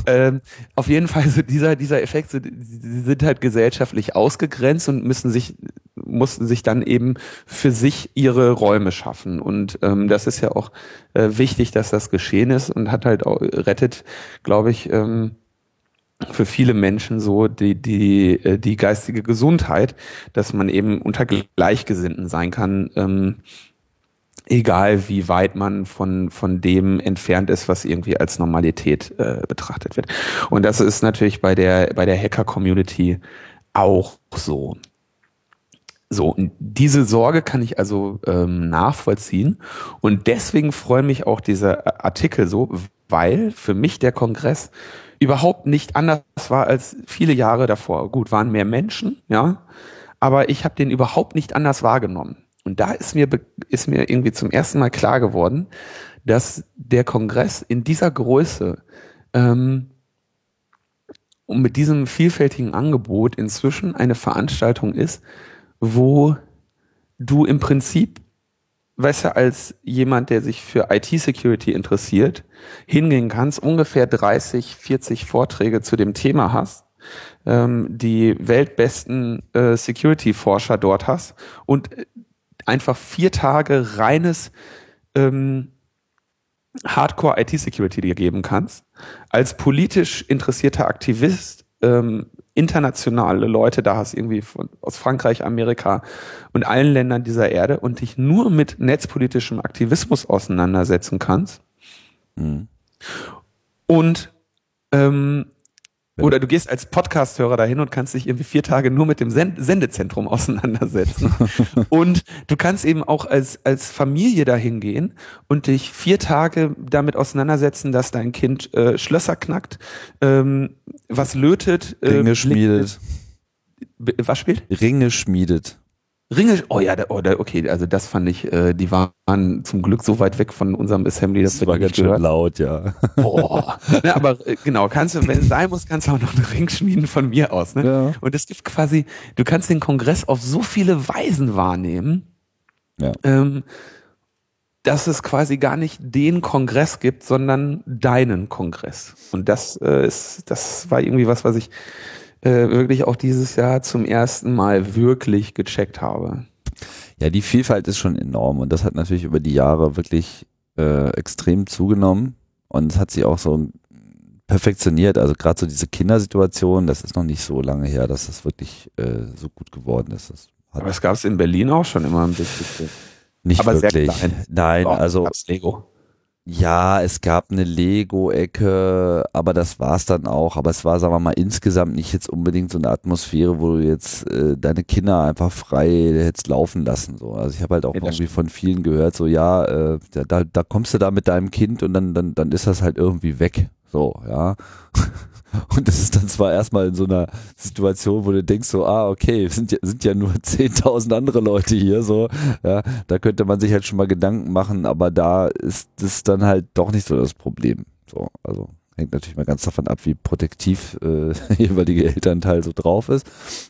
äh, auf jeden Fall so dieser dieser Effekt, so, sie sind halt gesellschaftlich ausgegrenzt und müssen sich mussten sich dann eben für sich ihre Räume schaffen. Und ähm, das ist ja auch äh, wichtig, dass das geschehen ist und hat halt auch, rettet, glaube ich, ähm, für viele Menschen so die, die, äh, die geistige Gesundheit, dass man eben unter Gleichgesinnten sein kann, ähm, egal wie weit man von, von dem entfernt ist, was irgendwie als Normalität äh, betrachtet wird. Und das ist natürlich bei der, bei der Hacker-Community auch so. So, und diese Sorge kann ich also ähm, nachvollziehen. Und deswegen freuen mich auch diese Artikel so, weil für mich der Kongress überhaupt nicht anders war als viele Jahre davor. Gut, waren mehr Menschen, ja, aber ich habe den überhaupt nicht anders wahrgenommen. Und da ist mir, ist mir irgendwie zum ersten Mal klar geworden, dass der Kongress in dieser Größe ähm, und mit diesem vielfältigen Angebot inzwischen eine Veranstaltung ist, wo du im Prinzip, weißt du, als jemand, der sich für IT-Security interessiert, hingehen kannst, ungefähr 30, 40 Vorträge zu dem Thema hast, ähm, die weltbesten äh, Security-Forscher dort hast und einfach vier Tage reines ähm, Hardcore IT-Security dir geben kannst, als politisch interessierter Aktivist ähm, internationale Leute da hast, irgendwie von, aus Frankreich, Amerika und allen Ländern dieser Erde und dich nur mit netzpolitischem Aktivismus auseinandersetzen kannst. Mhm. Und ähm, oder du gehst als Podcast-Hörer dahin und kannst dich irgendwie vier Tage nur mit dem Sendezentrum auseinandersetzen. und du kannst eben auch als, als Familie dahin gehen und dich vier Tage damit auseinandersetzen, dass dein Kind äh, Schlösser knackt, ähm, was lötet. Äh, Ringe schmiedet. Was spielt? Ringe schmiedet. Ringe, oh ja, oh, okay, also das fand ich, äh, die waren zum Glück so weit weg von unserem Assembly, dass das war ganz schön laut, ja. Boah. ja, aber äh, genau, kannst du, wenn es sein muss, kannst du auch noch einen Ring schmieden von mir aus. Ne? Ja. Und es gibt quasi, du kannst den Kongress auf so viele Weisen wahrnehmen, ja. ähm, dass es quasi gar nicht den Kongress gibt, sondern deinen Kongress. Und das äh, ist, das war irgendwie was, was ich äh, wirklich auch dieses Jahr zum ersten Mal wirklich gecheckt habe. Ja, die Vielfalt ist schon enorm und das hat natürlich über die Jahre wirklich äh, extrem zugenommen und es hat sich auch so perfektioniert. Also gerade so diese Kindersituation, das ist noch nicht so lange her, dass das wirklich äh, so gut geworden ist. Das Aber es gab es in Berlin auch schon immer ein bisschen. Nicht Aber wirklich. Nein, Doch, also Lego. Ja, es gab eine Lego-Ecke, aber das war's dann auch. Aber es war, sagen wir mal, insgesamt nicht jetzt unbedingt so eine Atmosphäre, wo du jetzt äh, deine Kinder einfach frei hättest laufen lassen. So. Also ich habe halt auch Ja, irgendwie von vielen gehört, so ja, äh, da- da, da kommst du da mit deinem Kind und dann, dann, dann ist das halt irgendwie weg. So, ja. Und das ist dann zwar erstmal in so einer Situation, wo du denkst so, ah, okay, sind ja, sind ja nur 10.000 andere Leute hier, so, ja, da könnte man sich halt schon mal Gedanken machen, aber da ist das dann halt doch nicht so das Problem. So, also hängt natürlich mal ganz davon ab, wie protektiv äh, jeweilige Elternteil so drauf ist.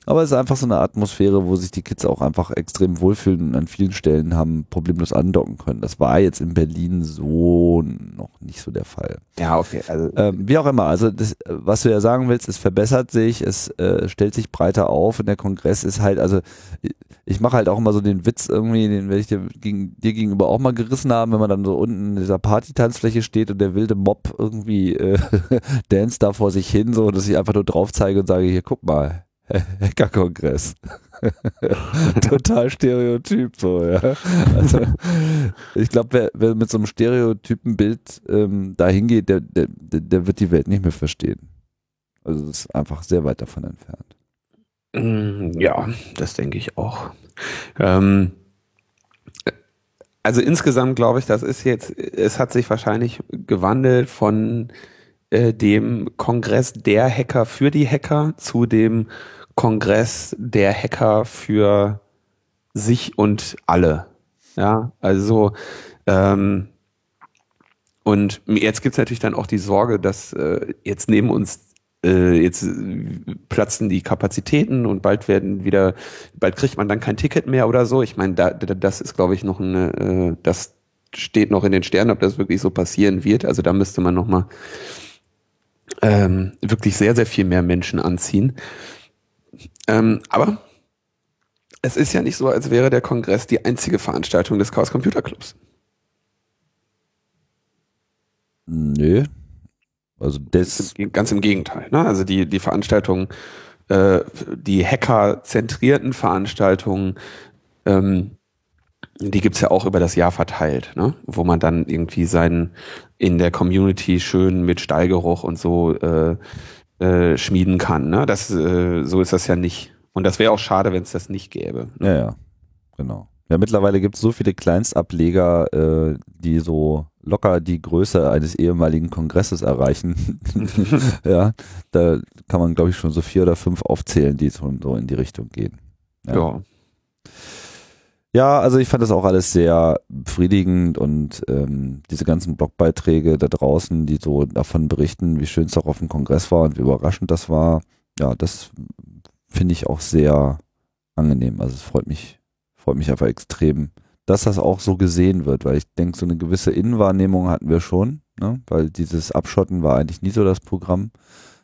Aber es ist einfach so eine Atmosphäre, wo sich die Kids auch einfach extrem wohlfühlen und an vielen Stellen haben problemlos andocken können. Das war jetzt in Berlin so noch nicht so der Fall. Ja, okay. Also, Ähm, wie auch immer, also das, was du ja sagen willst, es verbessert sich, es äh, stellt sich breiter auf und der Kongress ist halt, also ich- ich mache halt auch immer so den Witz irgendwie, den werde ich dir, gegen, dir gegenüber auch mal gerissen haben, wenn man dann so unten in dieser Partytanzfläche steht und der wilde Mob irgendwie äh, dance da vor sich hin, so dass ich einfach nur drauf zeige und sage, hier guck mal, Hackerkongress. Total Stereotyp so, ja. Also ich glaube, wer, wer mit so einem Stereotypenbild ähm, da hingeht, der, der, der der wird die Welt nicht mehr verstehen. Also das ist einfach sehr weit davon entfernt. Mm, Ja, das denke ich auch. Ähm, also insgesamt glaube ich, das ist jetzt, es hat sich wahrscheinlich gewandelt von äh, dem Kongress der Hacker für die Hacker zu dem Kongress der Hacker für sich und alle. Ja, also ähm, und jetzt gibt es natürlich dann auch die Sorge, dass äh, jetzt neben uns äh, jetzt platzen die Kapazitäten und bald werden wieder, bald kriegt man dann kein Ticket mehr oder so. Ich meine, da, da, das ist, glaube ich, noch eine, äh, das steht noch in den Sternen, ob das wirklich so passieren wird. Also da müsste man noch mal ähm, wirklich sehr, sehr viel mehr Menschen anziehen. Ähm, aber es ist ja nicht so, als wäre der Kongress die einzige Veranstaltung des Chaos Computer Clubs. Nö. Also das, Ganz im Gegenteil. Ne? Also die, die Veranstaltungen, äh, die Hacker-zentrierten Veranstaltungen, ähm, die gibt's ja auch über das Jahr verteilt, ne? wo man dann irgendwie seinen in der Community schön mit Stallgeruch und so äh, äh, schmieden kann. Ne? Das, äh, so ist das ja nicht. Und das wäre auch schade, wenn es das nicht gäbe. ja, ja, genau. Ja, mittlerweile gibt es so viele Kleinstableger, äh, die so locker die Größe eines ehemaligen Kongresses erreichen. ja, da kann man, glaube ich, schon so vier oder fünf aufzählen, die so, so in die Richtung gehen. Ja. Ja. Ja, also ich fand das auch alles sehr befriedigend und ähm, diese ganzen Blogbeiträge da draußen, die so davon berichten, wie schön es auch auf dem Kongress war und wie überraschend das war, ja, das finde ich auch sehr angenehm. Also es freut mich, freut mich einfach extrem, dass das auch so gesehen wird, weil ich denke, so eine gewisse Innenwahrnehmung hatten wir schon, ne? weil dieses Abschotten war eigentlich nie so das Programm.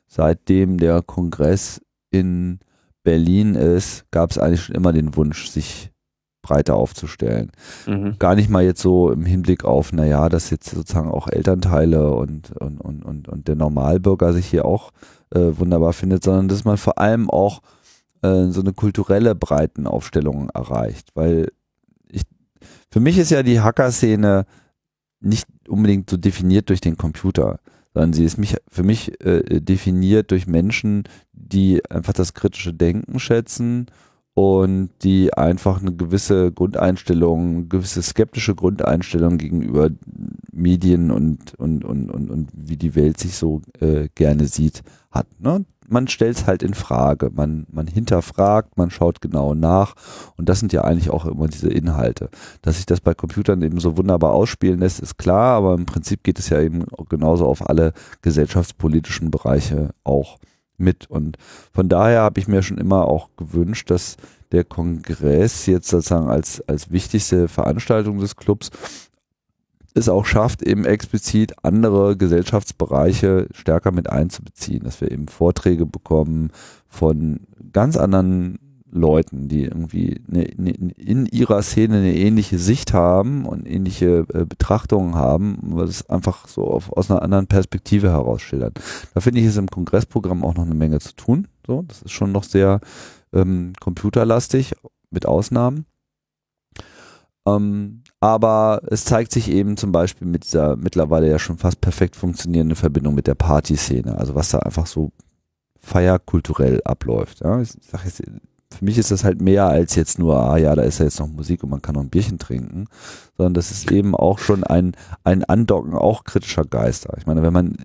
Seitdem der Kongress in Berlin ist, gab es eigentlich schon immer den Wunsch, sich breiter aufzustellen. Mhm. Gar nicht mal jetzt so im Hinblick auf, naja, dass jetzt sozusagen auch Elternteile und, und, und, und, und der Normalbürger sich hier auch äh, wunderbar findet, sondern dass man vor allem auch äh, so eine kulturelle Breitenaufstellung erreicht. Weil ich, für mich ist ja die Hacker-Szene nicht unbedingt so definiert durch den Computer, sondern sie ist mich, für mich äh, definiert durch Menschen, die einfach das kritische Denken schätzen und die einfach eine gewisse Grundeinstellung, eine gewisse skeptische Grundeinstellung gegenüber Medien und, und, und, und, und wie die Welt sich so äh, gerne sieht, hat. Ne? Man stellt es halt in Frage, man, man hinterfragt, man schaut genau nach und das sind ja eigentlich auch immer diese Inhalte. Dass sich das bei Computern eben so wunderbar ausspielen lässt, ist klar, aber im Prinzip geht es ja eben genauso auf alle gesellschaftspolitischen Bereiche auch mit. Und von daher habe ich mir schon immer auch gewünscht, dass der Kongress jetzt sozusagen als, als wichtigste Veranstaltung des Clubs es auch schafft, eben explizit andere Gesellschaftsbereiche stärker mit einzubeziehen, dass wir eben Vorträge bekommen von ganz anderen Leuten, die irgendwie eine, eine, in ihrer Szene eine ähnliche Sicht haben und ähnliche äh, Betrachtungen haben, was es einfach so auf, aus einer anderen Perspektive heraus schildern. Da finde ich es im Kongressprogramm auch noch eine Menge zu tun. So, das ist schon noch sehr ähm, computerlastig, mit Ausnahmen. Ähm, aber es zeigt sich eben zum Beispiel mit dieser mittlerweile ja schon fast perfekt funktionierenden Verbindung mit der Partyszene, also was da einfach so feierkulturell abläuft. Ja. Ich sag jetzt, für mich ist das halt mehr als jetzt nur, ah ja, da ist ja jetzt noch Musik und man kann noch ein Bierchen trinken, sondern das ist eben auch schon ein, ein Andocken auch kritischer Geister. Ich meine, wenn man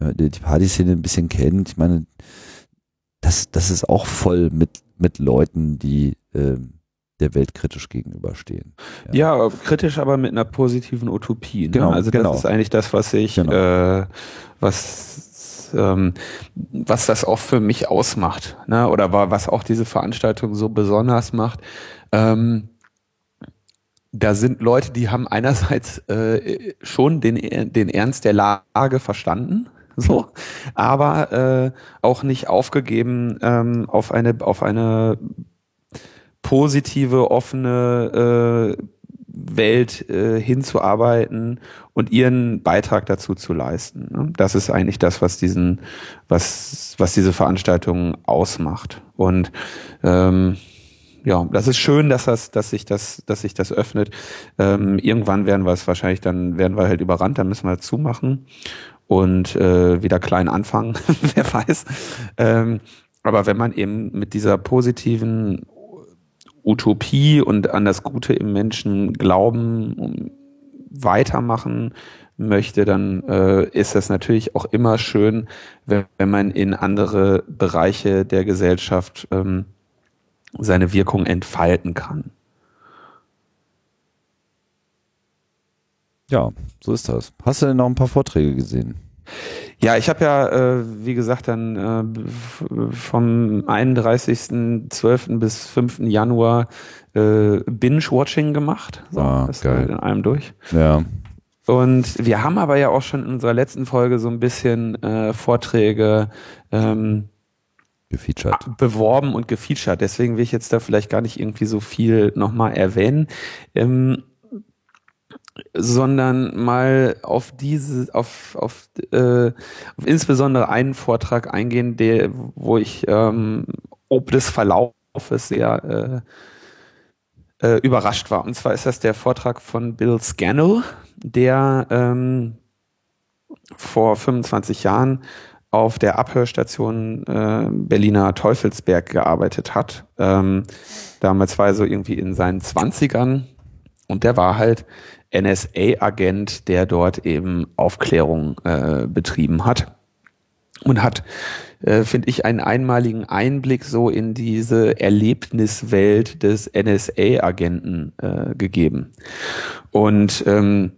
die Partyszene ein bisschen kennt, ich meine, das, das ist auch voll mit, mit Leuten, die äh, der Welt kritisch gegenüberstehen. Ja. ja, kritisch, aber mit einer positiven Utopie. Ne? Genau, also das genau. ist eigentlich das, was ich, genau. äh, was ähm, was das auch für mich ausmacht, ne? oder was auch diese Veranstaltung so besonders macht. Ähm, da sind Leute, die haben einerseits äh, schon den, den Ernst der Lage verstanden, so, aber äh, auch nicht aufgegeben ähm, auf eine auf eine positive, offene äh, Welt äh, hinzuarbeiten und ihren Beitrag dazu zu leisten. Ne? Das ist eigentlich das, was diesen, was, was diese Veranstaltung ausmacht. Und ähm, ja, das ist schön, dass das, dass sich das, dass sich das öffnet. Ähm, irgendwann werden wir es wahrscheinlich, dann werden wir halt überrannt, dann müssen wir zumachen und äh, wieder klein anfangen, wer weiß. Ähm, aber wenn man eben mit dieser positiven Utopie und an das Gute im Menschen glauben, weitermachen möchte, dann äh, ist das natürlich auch immer schön, wenn, wenn man in andere Bereiche der Gesellschaft ähm, seine Wirkung entfalten kann. Ja, so ist das. Hast du denn noch ein paar Vorträge gesehen? Ja, ich habe ja, äh, wie gesagt, dann äh, vom 31.12. bis 5. Januar äh, Binge-Watching gemacht. So, ah, das geil. in einem durch. Ja. Und wir haben aber ja auch schon in unserer letzten Folge so ein bisschen äh, Vorträge ähm, gefeatured. beworben und gefeatured. Deswegen will ich jetzt da vielleicht gar nicht irgendwie so viel nochmal erwähnen. Ähm, sondern mal auf diese, auf, auf, äh, auf insbesondere einen Vortrag eingehen, der, wo ich ähm, ob des Verlaufes sehr äh, äh, überrascht war. Und zwar ist das der Vortrag von Bill Scannell, der ähm, vor 25 Jahren auf der Abhörstation äh, Berliner Teufelsberg gearbeitet hat. Ähm, damals war er so irgendwie in seinen Zwanzigern und der war halt NSA-Agent, der dort eben Aufklärung äh, betrieben hat und hat, äh, finde ich, einen einmaligen Einblick so in diese Erlebniswelt des NSA-Agenten äh, gegeben. Und ähm,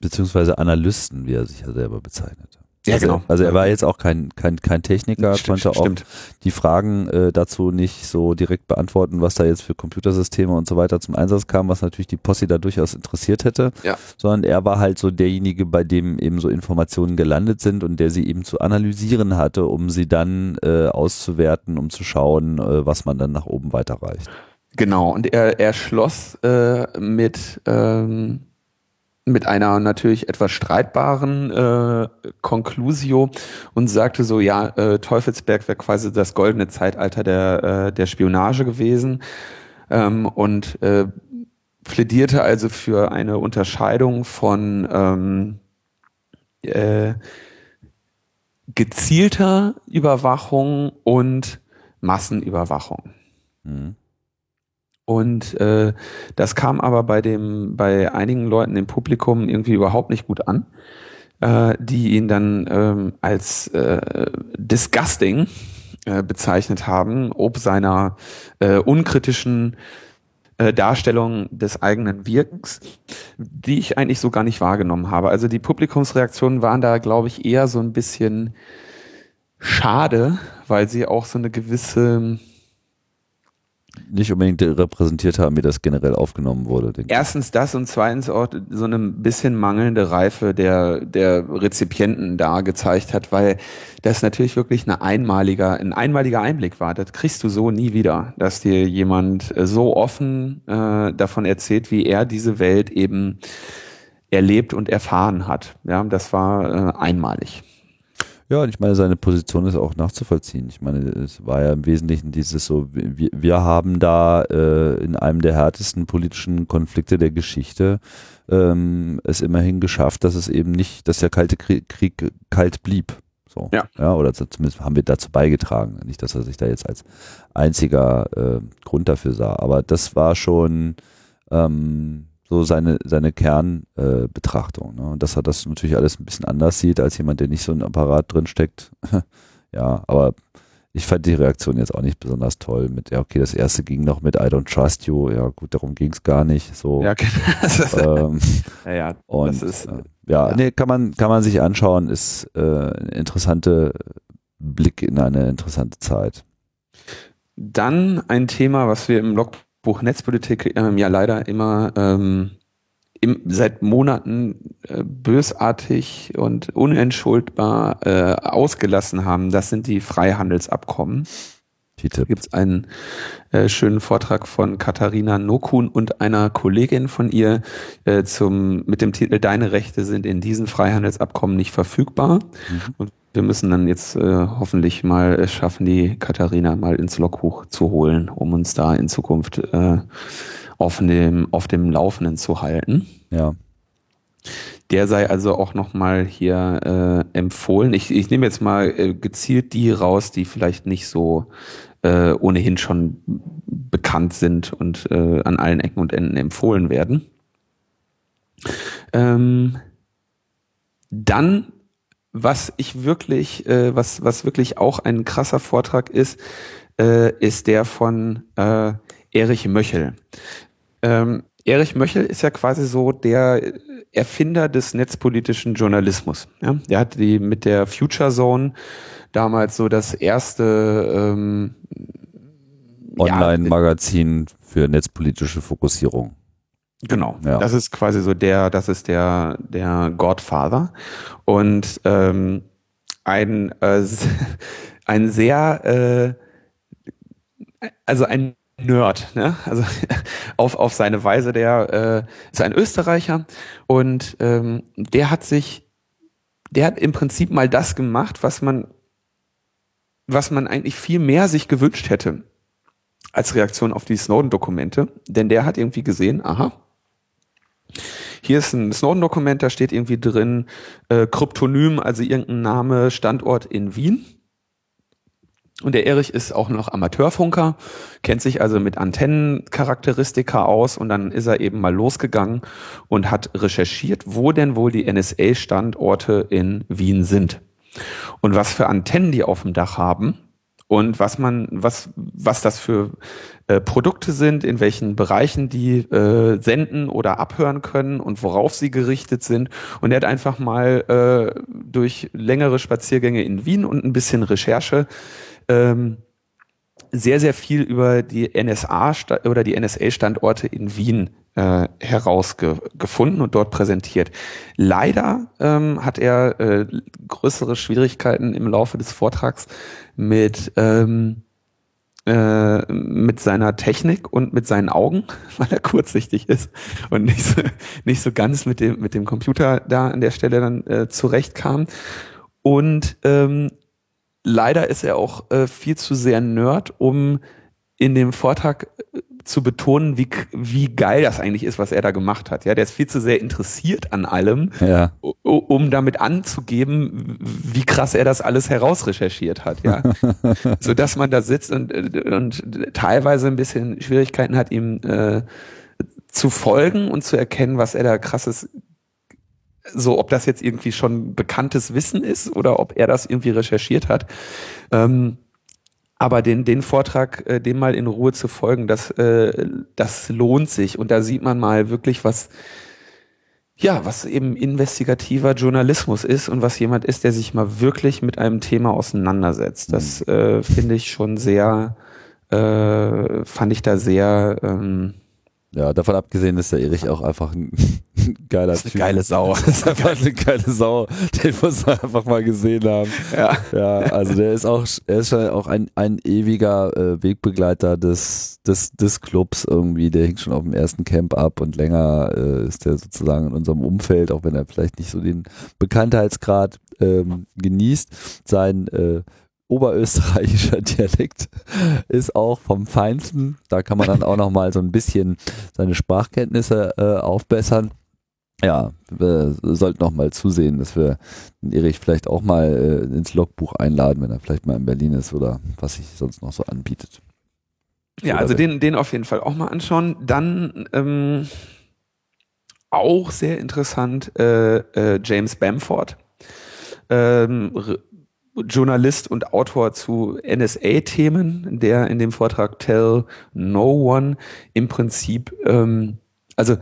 beziehungsweise Analysten, wie er sich ja selber bezeichnet. Ja, also, genau. Also er war jetzt auch kein, kein, kein Techniker, stimmt, konnte auch stimmt. die Fragen äh, dazu nicht so direkt beantworten, was da jetzt für Computersysteme und so weiter zum Einsatz kam, was natürlich die Posse da durchaus interessiert hätte. Ja. Sondern er war halt so derjenige, bei dem eben so Informationen gelandet sind und der sie eben zu analysieren hatte, um sie dann äh, auszuwerten, um zu schauen, äh, was man dann nach oben weiterreicht. Genau, und er, er schloss äh, mit ähm mit einer natürlich etwas streitbaren äh, Conclusio und sagte so, ja, äh, Teufelsberg wäre quasi das goldene Zeitalter der, äh, der Spionage gewesen ähm, und äh, plädierte also für eine Unterscheidung von ähm, äh, gezielter Überwachung und Massenüberwachung. Mhm. Und äh, das kam aber bei dem, bei einigen Leuten im Publikum irgendwie überhaupt nicht gut an, äh, die ihn dann ähm, als äh, disgusting äh, bezeichnet haben, ob seiner äh, unkritischen äh, Darstellung des eigenen Wirkens, die ich eigentlich so gar nicht wahrgenommen habe. Also die Publikumsreaktionen waren da, glaube ich, eher so ein bisschen schade, weil sie auch so eine gewisse nicht unbedingt repräsentiert haben, wie das generell aufgenommen wurde. Erstens das und zweitens auch so eine bisschen mangelnde Reife der, der Rezipienten da gezeigt hat, weil das natürlich wirklich eine einmaliger, ein einmaliger Einblick war. Das kriegst du so nie wieder, dass dir jemand äh, so offen äh, davon erzählt, wie er diese Welt eben erlebt und erfahren hat. Ja, das war äh, einmalig. Ja, und ich meine, seine Position ist auch nachzuvollziehen. Ich meine, es war ja im Wesentlichen dieses so, wir, wir haben da äh, in einem der härtesten politischen Konflikte der Geschichte ähm, es immerhin geschafft, dass es eben nicht, dass der Kalte Krieg, Krieg kalt blieb. So. Ja. ja. Oder zumindest haben wir dazu beigetragen. Nicht, dass er sich da jetzt als einziger äh, Grund dafür sah. Aber das war schon ähm, so seine, seine Kernbetrachtung. Äh, ne? Und dass er das natürlich alles ein bisschen anders sieht als jemand, der nicht so ein Apparat drin steckt. ja, aber ich fand die Reaktion jetzt auch nicht besonders toll mit, ja, okay, das erste ging noch mit I don't trust you, ja gut, darum ging es gar nicht. So. Ja, genau. ähm, ja, ja, und, das ist, äh, ja, ja, nee, kann man, kann man sich anschauen, ist äh, ein interessanter Blick in eine interessante Zeit. Dann ein Thema, was wir im Blog Buch Netzpolitik ähm, ja leider immer ähm, im, seit Monaten äh, bösartig und unentschuldbar äh, ausgelassen haben. Das sind die Freihandelsabkommen. Da gibt es einen äh, schönen Vortrag von Katharina Nokun und einer Kollegin von ihr äh, zum mit dem Titel Deine Rechte sind in diesen Freihandelsabkommen nicht verfügbar. Mhm. Und wir müssen dann jetzt äh, hoffentlich mal schaffen, die Katharina mal ins Logbuch zu holen, um uns da in Zukunft äh, auf dem, auf dem Laufenden zu halten. Ja. Der sei also auch nochmal hier äh, empfohlen. Ich, ich nehme jetzt mal äh, gezielt die raus, die vielleicht nicht so äh, ohnehin schon bekannt sind und äh, an allen Ecken und Enden empfohlen werden. Ähm, dann was ich wirklich, äh, was, was wirklich auch ein krasser Vortrag ist, äh, ist der von äh, Erich Möchel. Ähm, Erich Möchel ist ja quasi so der Erfinder des netzpolitischen Journalismus. Ja? Der hat die mit der Future Zone damals so das erste ähm, Online-Magazin ja, für netzpolitische Fokussierung. Genau, ja. das ist quasi so der, das ist der, der Godfather und ähm, ein, äh, ein sehr, äh, also ein Nerd, ne? also auf, auf seine Weise, der äh, ist ein Österreicher und ähm, der hat sich, der hat im Prinzip mal das gemacht, was man, was man eigentlich viel mehr sich gewünscht hätte als Reaktion auf die Snowden-Dokumente, denn der hat irgendwie gesehen, aha, hier ist ein Snowden-Dokument, da steht irgendwie drin äh, Kryptonym, also irgendein Name, Standort in Wien. Und der Erich ist auch noch Amateurfunker, kennt sich also mit Antennencharakteristika aus und dann ist er eben mal losgegangen und hat recherchiert, wo denn wohl die NSA-Standorte in Wien sind. Und was für Antennen die auf dem Dach haben, und was man, was, was das für äh, Produkte sind, in welchen Bereichen die äh, senden oder abhören können und worauf sie gerichtet sind. Und er hat einfach mal äh, durch längere Spaziergänge in Wien und ein bisschen Recherche ähm, sehr, sehr viel über die NSA oder die NSA-Standorte in Wien äh, herausgefunden und dort präsentiert. Leider ähm, hat er äh, größere Schwierigkeiten im Laufe des Vortrags mit ähm, äh, mit seiner Technik und mit seinen Augen, weil er kurzsichtig ist und nicht so, nicht so ganz mit dem mit dem Computer da an der Stelle dann äh, zurechtkam. Und ähm, leider ist er auch äh, viel zu sehr Nerd, um in dem Vortrag äh, zu betonen, wie, wie geil das eigentlich ist, was er da gemacht hat. Ja, der ist viel zu sehr interessiert an allem, ja. um damit anzugeben, wie krass er das alles herausrecherchiert hat. Ja, so dass man da sitzt und, und teilweise ein bisschen Schwierigkeiten hat, ihm äh, zu folgen und zu erkennen, was er da krasses so, ob das jetzt irgendwie schon bekanntes Wissen ist oder ob er das irgendwie recherchiert hat. Ähm, aber den, den Vortrag, äh, dem mal in Ruhe zu folgen, das, äh, das lohnt sich. Und da sieht man mal wirklich, was, ja, was eben investigativer Journalismus ist und was jemand ist, der sich mal wirklich mit einem Thema auseinandersetzt. Das mhm. äh, finde ich schon sehr, äh, fand ich da sehr ähm, ja, davon abgesehen ist der Erich auch einfach ein geiler Typ. Geile Sau. Das ist einfach eine geile Sau. Den muss man einfach mal gesehen haben. Ja. Ja, also der ist auch, er ist schon auch ein, ein ewiger äh, Wegbegleiter des, des, des Clubs irgendwie. Der hängt schon auf dem ersten Camp ab und länger äh, ist der sozusagen in unserem Umfeld, auch wenn er vielleicht nicht so den Bekanntheitsgrad ähm, genießt. Sein äh, oberösterreichischer Dialekt ist auch vom Feinsten. Da kann man dann auch noch mal so ein bisschen seine Sprachkenntnisse äh, aufbessern. Ja, wir sollten noch mal zusehen, dass wir den Erich vielleicht auch mal äh, ins Logbuch einladen, wenn er vielleicht mal in Berlin ist oder was sich sonst noch so anbietet. Ja, also den, den auf jeden Fall auch mal anschauen. Dann ähm, auch sehr interessant äh, äh, James Bamford. Ähm, Journalist und Autor zu NSA-Themen, der in dem Vortrag Tell No One im Prinzip, ähm, also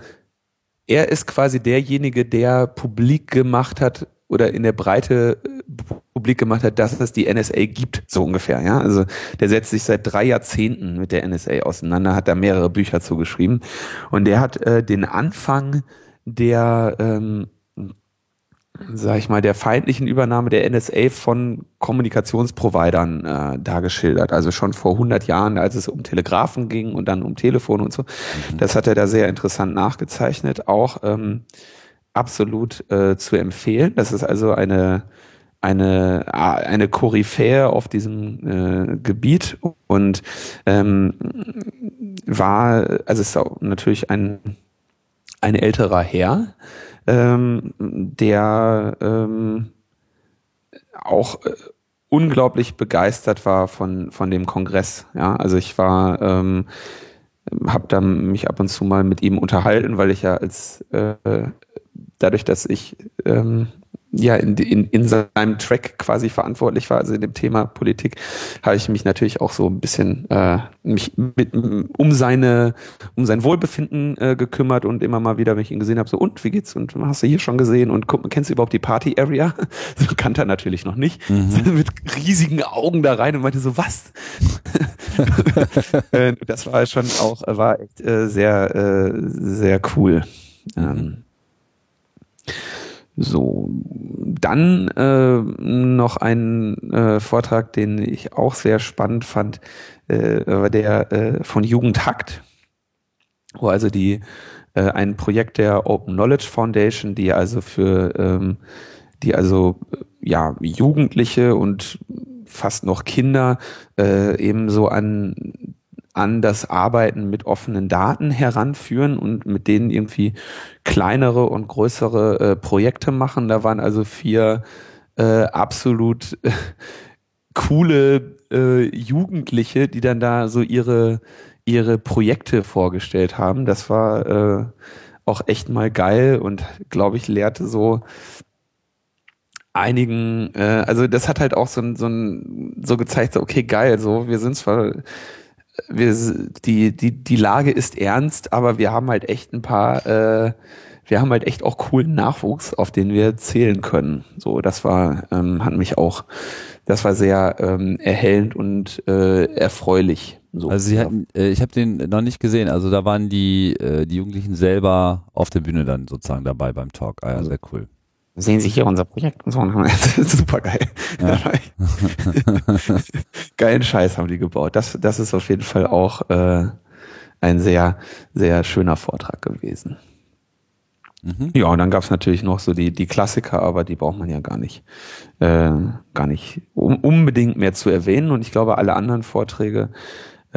er ist quasi derjenige, der publik gemacht hat oder in der Breite äh, publik gemacht hat, dass es die NSA gibt, so ungefähr. Ja, also der setzt sich seit drei Jahrzehnten mit der NSA auseinander, hat da mehrere Bücher zugeschrieben und der hat äh, den Anfang der ähm, sag ich mal, der feindlichen Übernahme der NSA von Kommunikationsprovidern äh, dargeschildert. Also schon vor 100 Jahren, als es um Telegrafen ging und dann um Telefon und so. Mhm. Das hat er da sehr interessant nachgezeichnet. Auch ähm, absolut äh, zu empfehlen. Das ist also eine eine eine Koryphäe auf diesem äh, Gebiet und ähm, war also es ist auch natürlich ein ein älterer Herr, ähm, der ähm, auch äh, unglaublich begeistert war von von dem Kongress. Ja, also ich war ähm, habe da mich ab und zu mal mit ihm unterhalten, weil ich ja als äh, dadurch, dass ich ähm, ja in, in, in seinem Track quasi verantwortlich war, also in dem Thema Politik, habe ich mich natürlich auch so ein bisschen äh, mich mit, um seine um sein Wohlbefinden äh, gekümmert und immer mal wieder, wenn ich ihn gesehen habe, so und wie geht's und hast du hier schon gesehen und guck, kennst du überhaupt die Party Area? So kannte er natürlich noch nicht. Mhm. mit riesigen Augen da rein und meinte so was. Äh, das war schon auch war echt äh, sehr äh, sehr cool. Ähm, so, dann äh, noch ein äh, Vortrag, den ich auch sehr spannend fand, äh, der äh, von Jugendhakt, wo also die äh, ein Projekt der Open Knowledge Foundation, die also für ähm, die also ja Jugendliche und fast noch Kinder äh, eben so an an das Arbeiten mit offenen Daten heranführen und mit denen irgendwie kleinere und größere äh, Projekte machen. Da waren also vier äh, absolut äh, coole äh, Jugendliche, die dann da so ihre ihre Projekte vorgestellt haben. Das war äh, auch echt mal geil und glaube ich lehrte so einigen, äh, also das hat halt auch so, so, so gezeigt, so, okay, geil, so, wir sind zwar wir, die, die, die Lage ist ernst, aber wir haben halt echt ein paar, äh, wir haben halt echt auch coolen Nachwuchs, auf den wir zählen können. So, das war, ähm, hat mich auch, das war sehr ähm, erhellend und äh, erfreulich. So. Also sie hatten, äh, ich habe den noch nicht gesehen. Also da waren die, äh, die Jugendlichen selber auf der Bühne dann sozusagen dabei beim Talk. Ah ja, also, sehr cool sehen Sie hier unser Projekt und so. Super geil. Ja. Geilen Scheiß haben die gebaut. Das, das ist auf jeden Fall auch äh, ein sehr, sehr schöner Vortrag gewesen. Mhm. Ja, und dann gab's natürlich noch so die, die Klassiker, aber die braucht man ja gar nicht, äh, gar nicht um, unbedingt mehr zu erwähnen. Und ich glaube, alle anderen Vorträge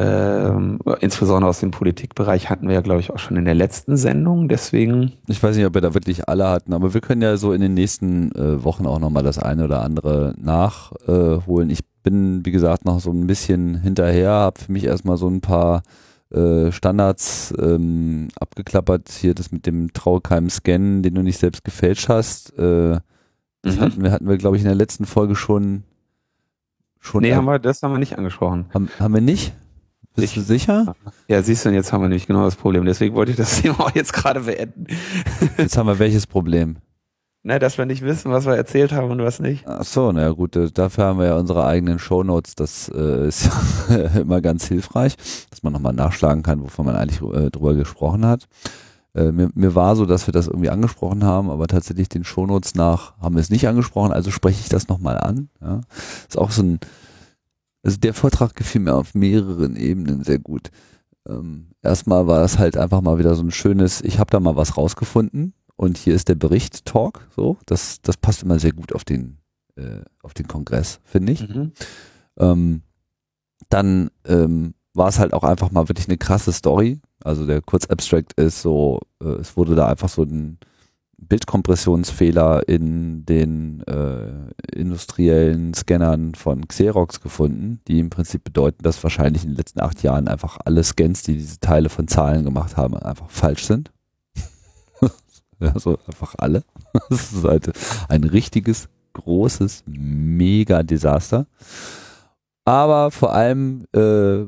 ähm, insbesondere aus dem Politikbereich hatten wir ja, glaube ich, auch schon in der letzten Sendung. Deswegen. Ich weiß nicht, ob wir da wirklich alle hatten, aber wir können ja so in den nächsten äh, Wochen auch nochmal das eine oder andere nachholen. Äh, ich bin, wie gesagt, noch so ein bisschen hinterher, habe für mich erstmal so ein paar äh, Standards ähm, abgeklappert. Hier das mit dem Traukeim-Scan, den du nicht selbst gefälscht hast. Äh, das mhm. hatten wir, hatten wir, glaube ich, in der letzten Folge schon. schon nee, haben wir, das haben wir nicht angesprochen. Haben, haben wir nicht? Bist du sicher? Ja, siehst du, und jetzt haben wir nämlich genau das Problem. Deswegen wollte ich das Thema auch jetzt gerade beenden. Jetzt haben wir welches Problem? ne, dass wir nicht wissen, was wir erzählt haben und was nicht. Ach so, naja gut, äh, dafür haben wir ja unsere eigenen Shownotes. Das äh, ist immer ganz hilfreich, dass man nochmal nachschlagen kann, wovon man eigentlich äh, drüber gesprochen hat. Äh, mir, mir war so, dass wir das irgendwie angesprochen haben, aber tatsächlich den Shownotes nach haben wir es nicht angesprochen, also spreche ich das nochmal an. Ja. Ist auch so ein, also der Vortrag gefiel mir auf mehreren Ebenen sehr gut. Ähm, erstmal war das halt einfach mal wieder so ein schönes, ich habe da mal was rausgefunden und hier ist der Bericht Talk, so, das, das passt immer sehr gut auf den, äh, auf den Kongress, finde ich. Mhm. Ähm, dann ähm, war es halt auch einfach mal wirklich eine krasse Story. Also der Kurzabstract ist so, äh, es wurde da einfach so ein Bildkompressionsfehler in den äh, industriellen Scannern von Xerox gefunden, die im Prinzip bedeuten, dass wahrscheinlich in den letzten acht Jahren einfach alle Scans, die diese Teile von Zahlen gemacht haben, einfach falsch sind. ja, so einfach alle. Das ist halt ein richtiges, großes, mega Desaster. Aber vor allem äh,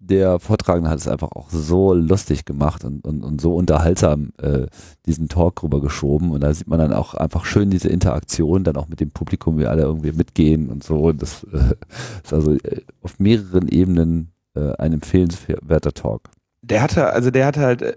der Vortragende hat es einfach auch so lustig gemacht und, und, und so unterhaltsam äh, diesen Talk rübergeschoben. Und da sieht man dann auch einfach schön diese Interaktion, dann auch mit dem Publikum, wie alle irgendwie mitgehen und so. Und das äh, ist also äh, auf mehreren Ebenen äh, ein empfehlenswerter Talk. Der hatte, also der hatte halt äh,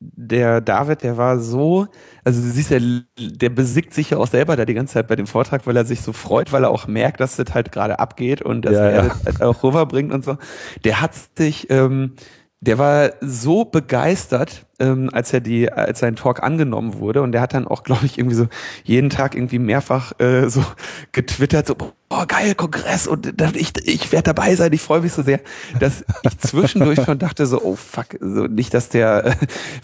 der David, der war so, also du siehst, der, der besickt sich ja auch selber da die ganze Zeit bei dem Vortrag, weil er sich so freut, weil er auch merkt, dass das halt gerade abgeht und dass ja, er ja. das halt auch rüberbringt und so. Der hat sich, ähm, der war so begeistert, ähm, als er die, als sein Talk angenommen wurde und der hat dann auch, glaube ich, irgendwie so jeden Tag irgendwie mehrfach äh, so getwittert, so oh geil, Kongress und ich, ich werde dabei sein, ich freue mich so sehr, dass ich zwischendurch schon dachte so, oh fuck, so nicht, dass der, äh,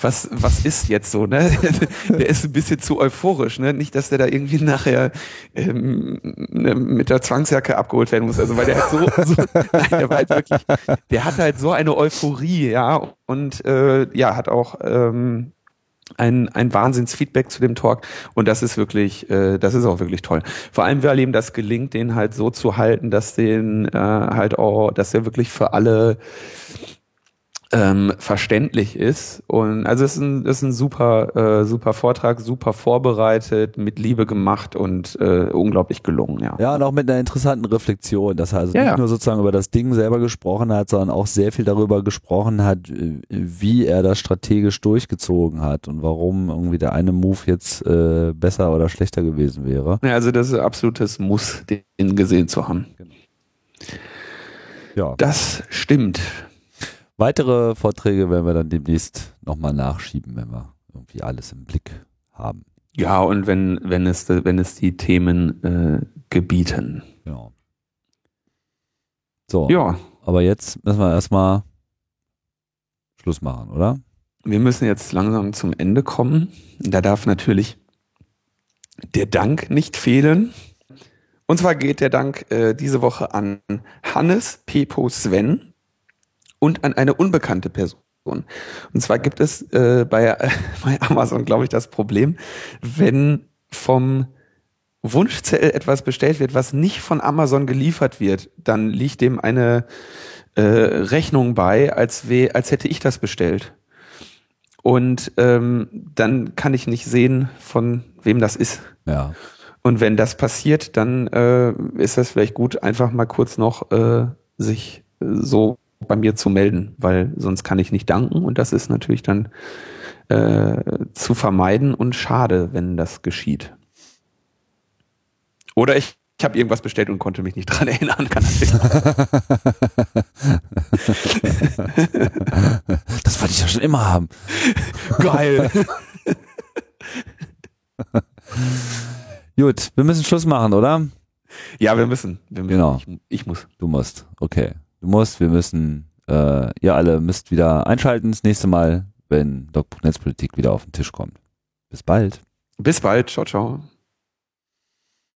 was, was ist jetzt so, ne? Der ist ein bisschen zu euphorisch, ne? Nicht, dass der da irgendwie nachher ähm, ne, mit der Zwangsjacke abgeholt werden muss. Also weil der halt so, so nein, der war halt wirklich, der hat halt so eine Euphorie, ja, und äh, ja, hat auch ähm, ein, ein Wahnsinnsfeedback zu dem Talk und das ist wirklich, äh, das ist auch wirklich toll. Vor allem, weil ihm das gelingt, den halt so zu halten, dass den äh, halt auch, dass er wirklich für alle ähm, verständlich ist. Und also es ist ein, es ist ein super, äh, super Vortrag, super vorbereitet, mit Liebe gemacht und äh, unglaublich gelungen, ja. Ja, und auch mit einer interessanten Reflexion, dass er also ja, nicht ja. nur sozusagen über das Ding selber gesprochen hat, sondern auch sehr viel darüber gesprochen hat, äh, wie er das strategisch durchgezogen hat und warum irgendwie der eine Move jetzt äh, besser oder schlechter gewesen wäre. Ja, also das ist ein absolutes Muss, den gesehen zu haben. Genau. Ja. Das stimmt. Weitere Vorträge werden wir dann demnächst nochmal nachschieben, wenn wir irgendwie alles im Blick haben. Ja, und wenn, wenn es, wenn es die Themen äh, gebieten. Genau. So. Ja. Aber jetzt müssen wir erstmal Schluss machen, oder? Wir müssen jetzt langsam zum Ende kommen. Da darf natürlich der Dank nicht fehlen. Und zwar geht der Dank äh, diese Woche an Hannes Pepo Sven und an eine unbekannte Person. Und zwar gibt es äh, bei, bei Amazon, glaube ich, das Problem, wenn vom Wunschzettel etwas bestellt wird, was nicht von Amazon geliefert wird, dann liegt dem eine äh, Rechnung bei, als, we, als hätte ich das bestellt. Und ähm, dann kann ich nicht sehen, von wem das ist. Ja. Und wenn das passiert, dann äh, ist das vielleicht gut, einfach mal kurz noch äh, sich so bei mir zu melden, weil sonst kann ich nicht danken und das ist natürlich dann äh, zu vermeiden und schade, wenn das geschieht. Oder ich, ich habe irgendwas bestellt und konnte mich nicht dran erinnern. Kann das, das wollte ich ja schon immer haben. Geil. Gut, wir müssen Schluss machen, oder? Ja, wir müssen. Wir müssen. Genau. Ich, ich muss. Du musst. Okay du musst, wir müssen, äh, ihr alle müsst wieder einschalten das nächste Mal, wenn Doc Netzpolitik wieder auf den Tisch kommt. Bis bald. Bis bald. Ciao, ciao.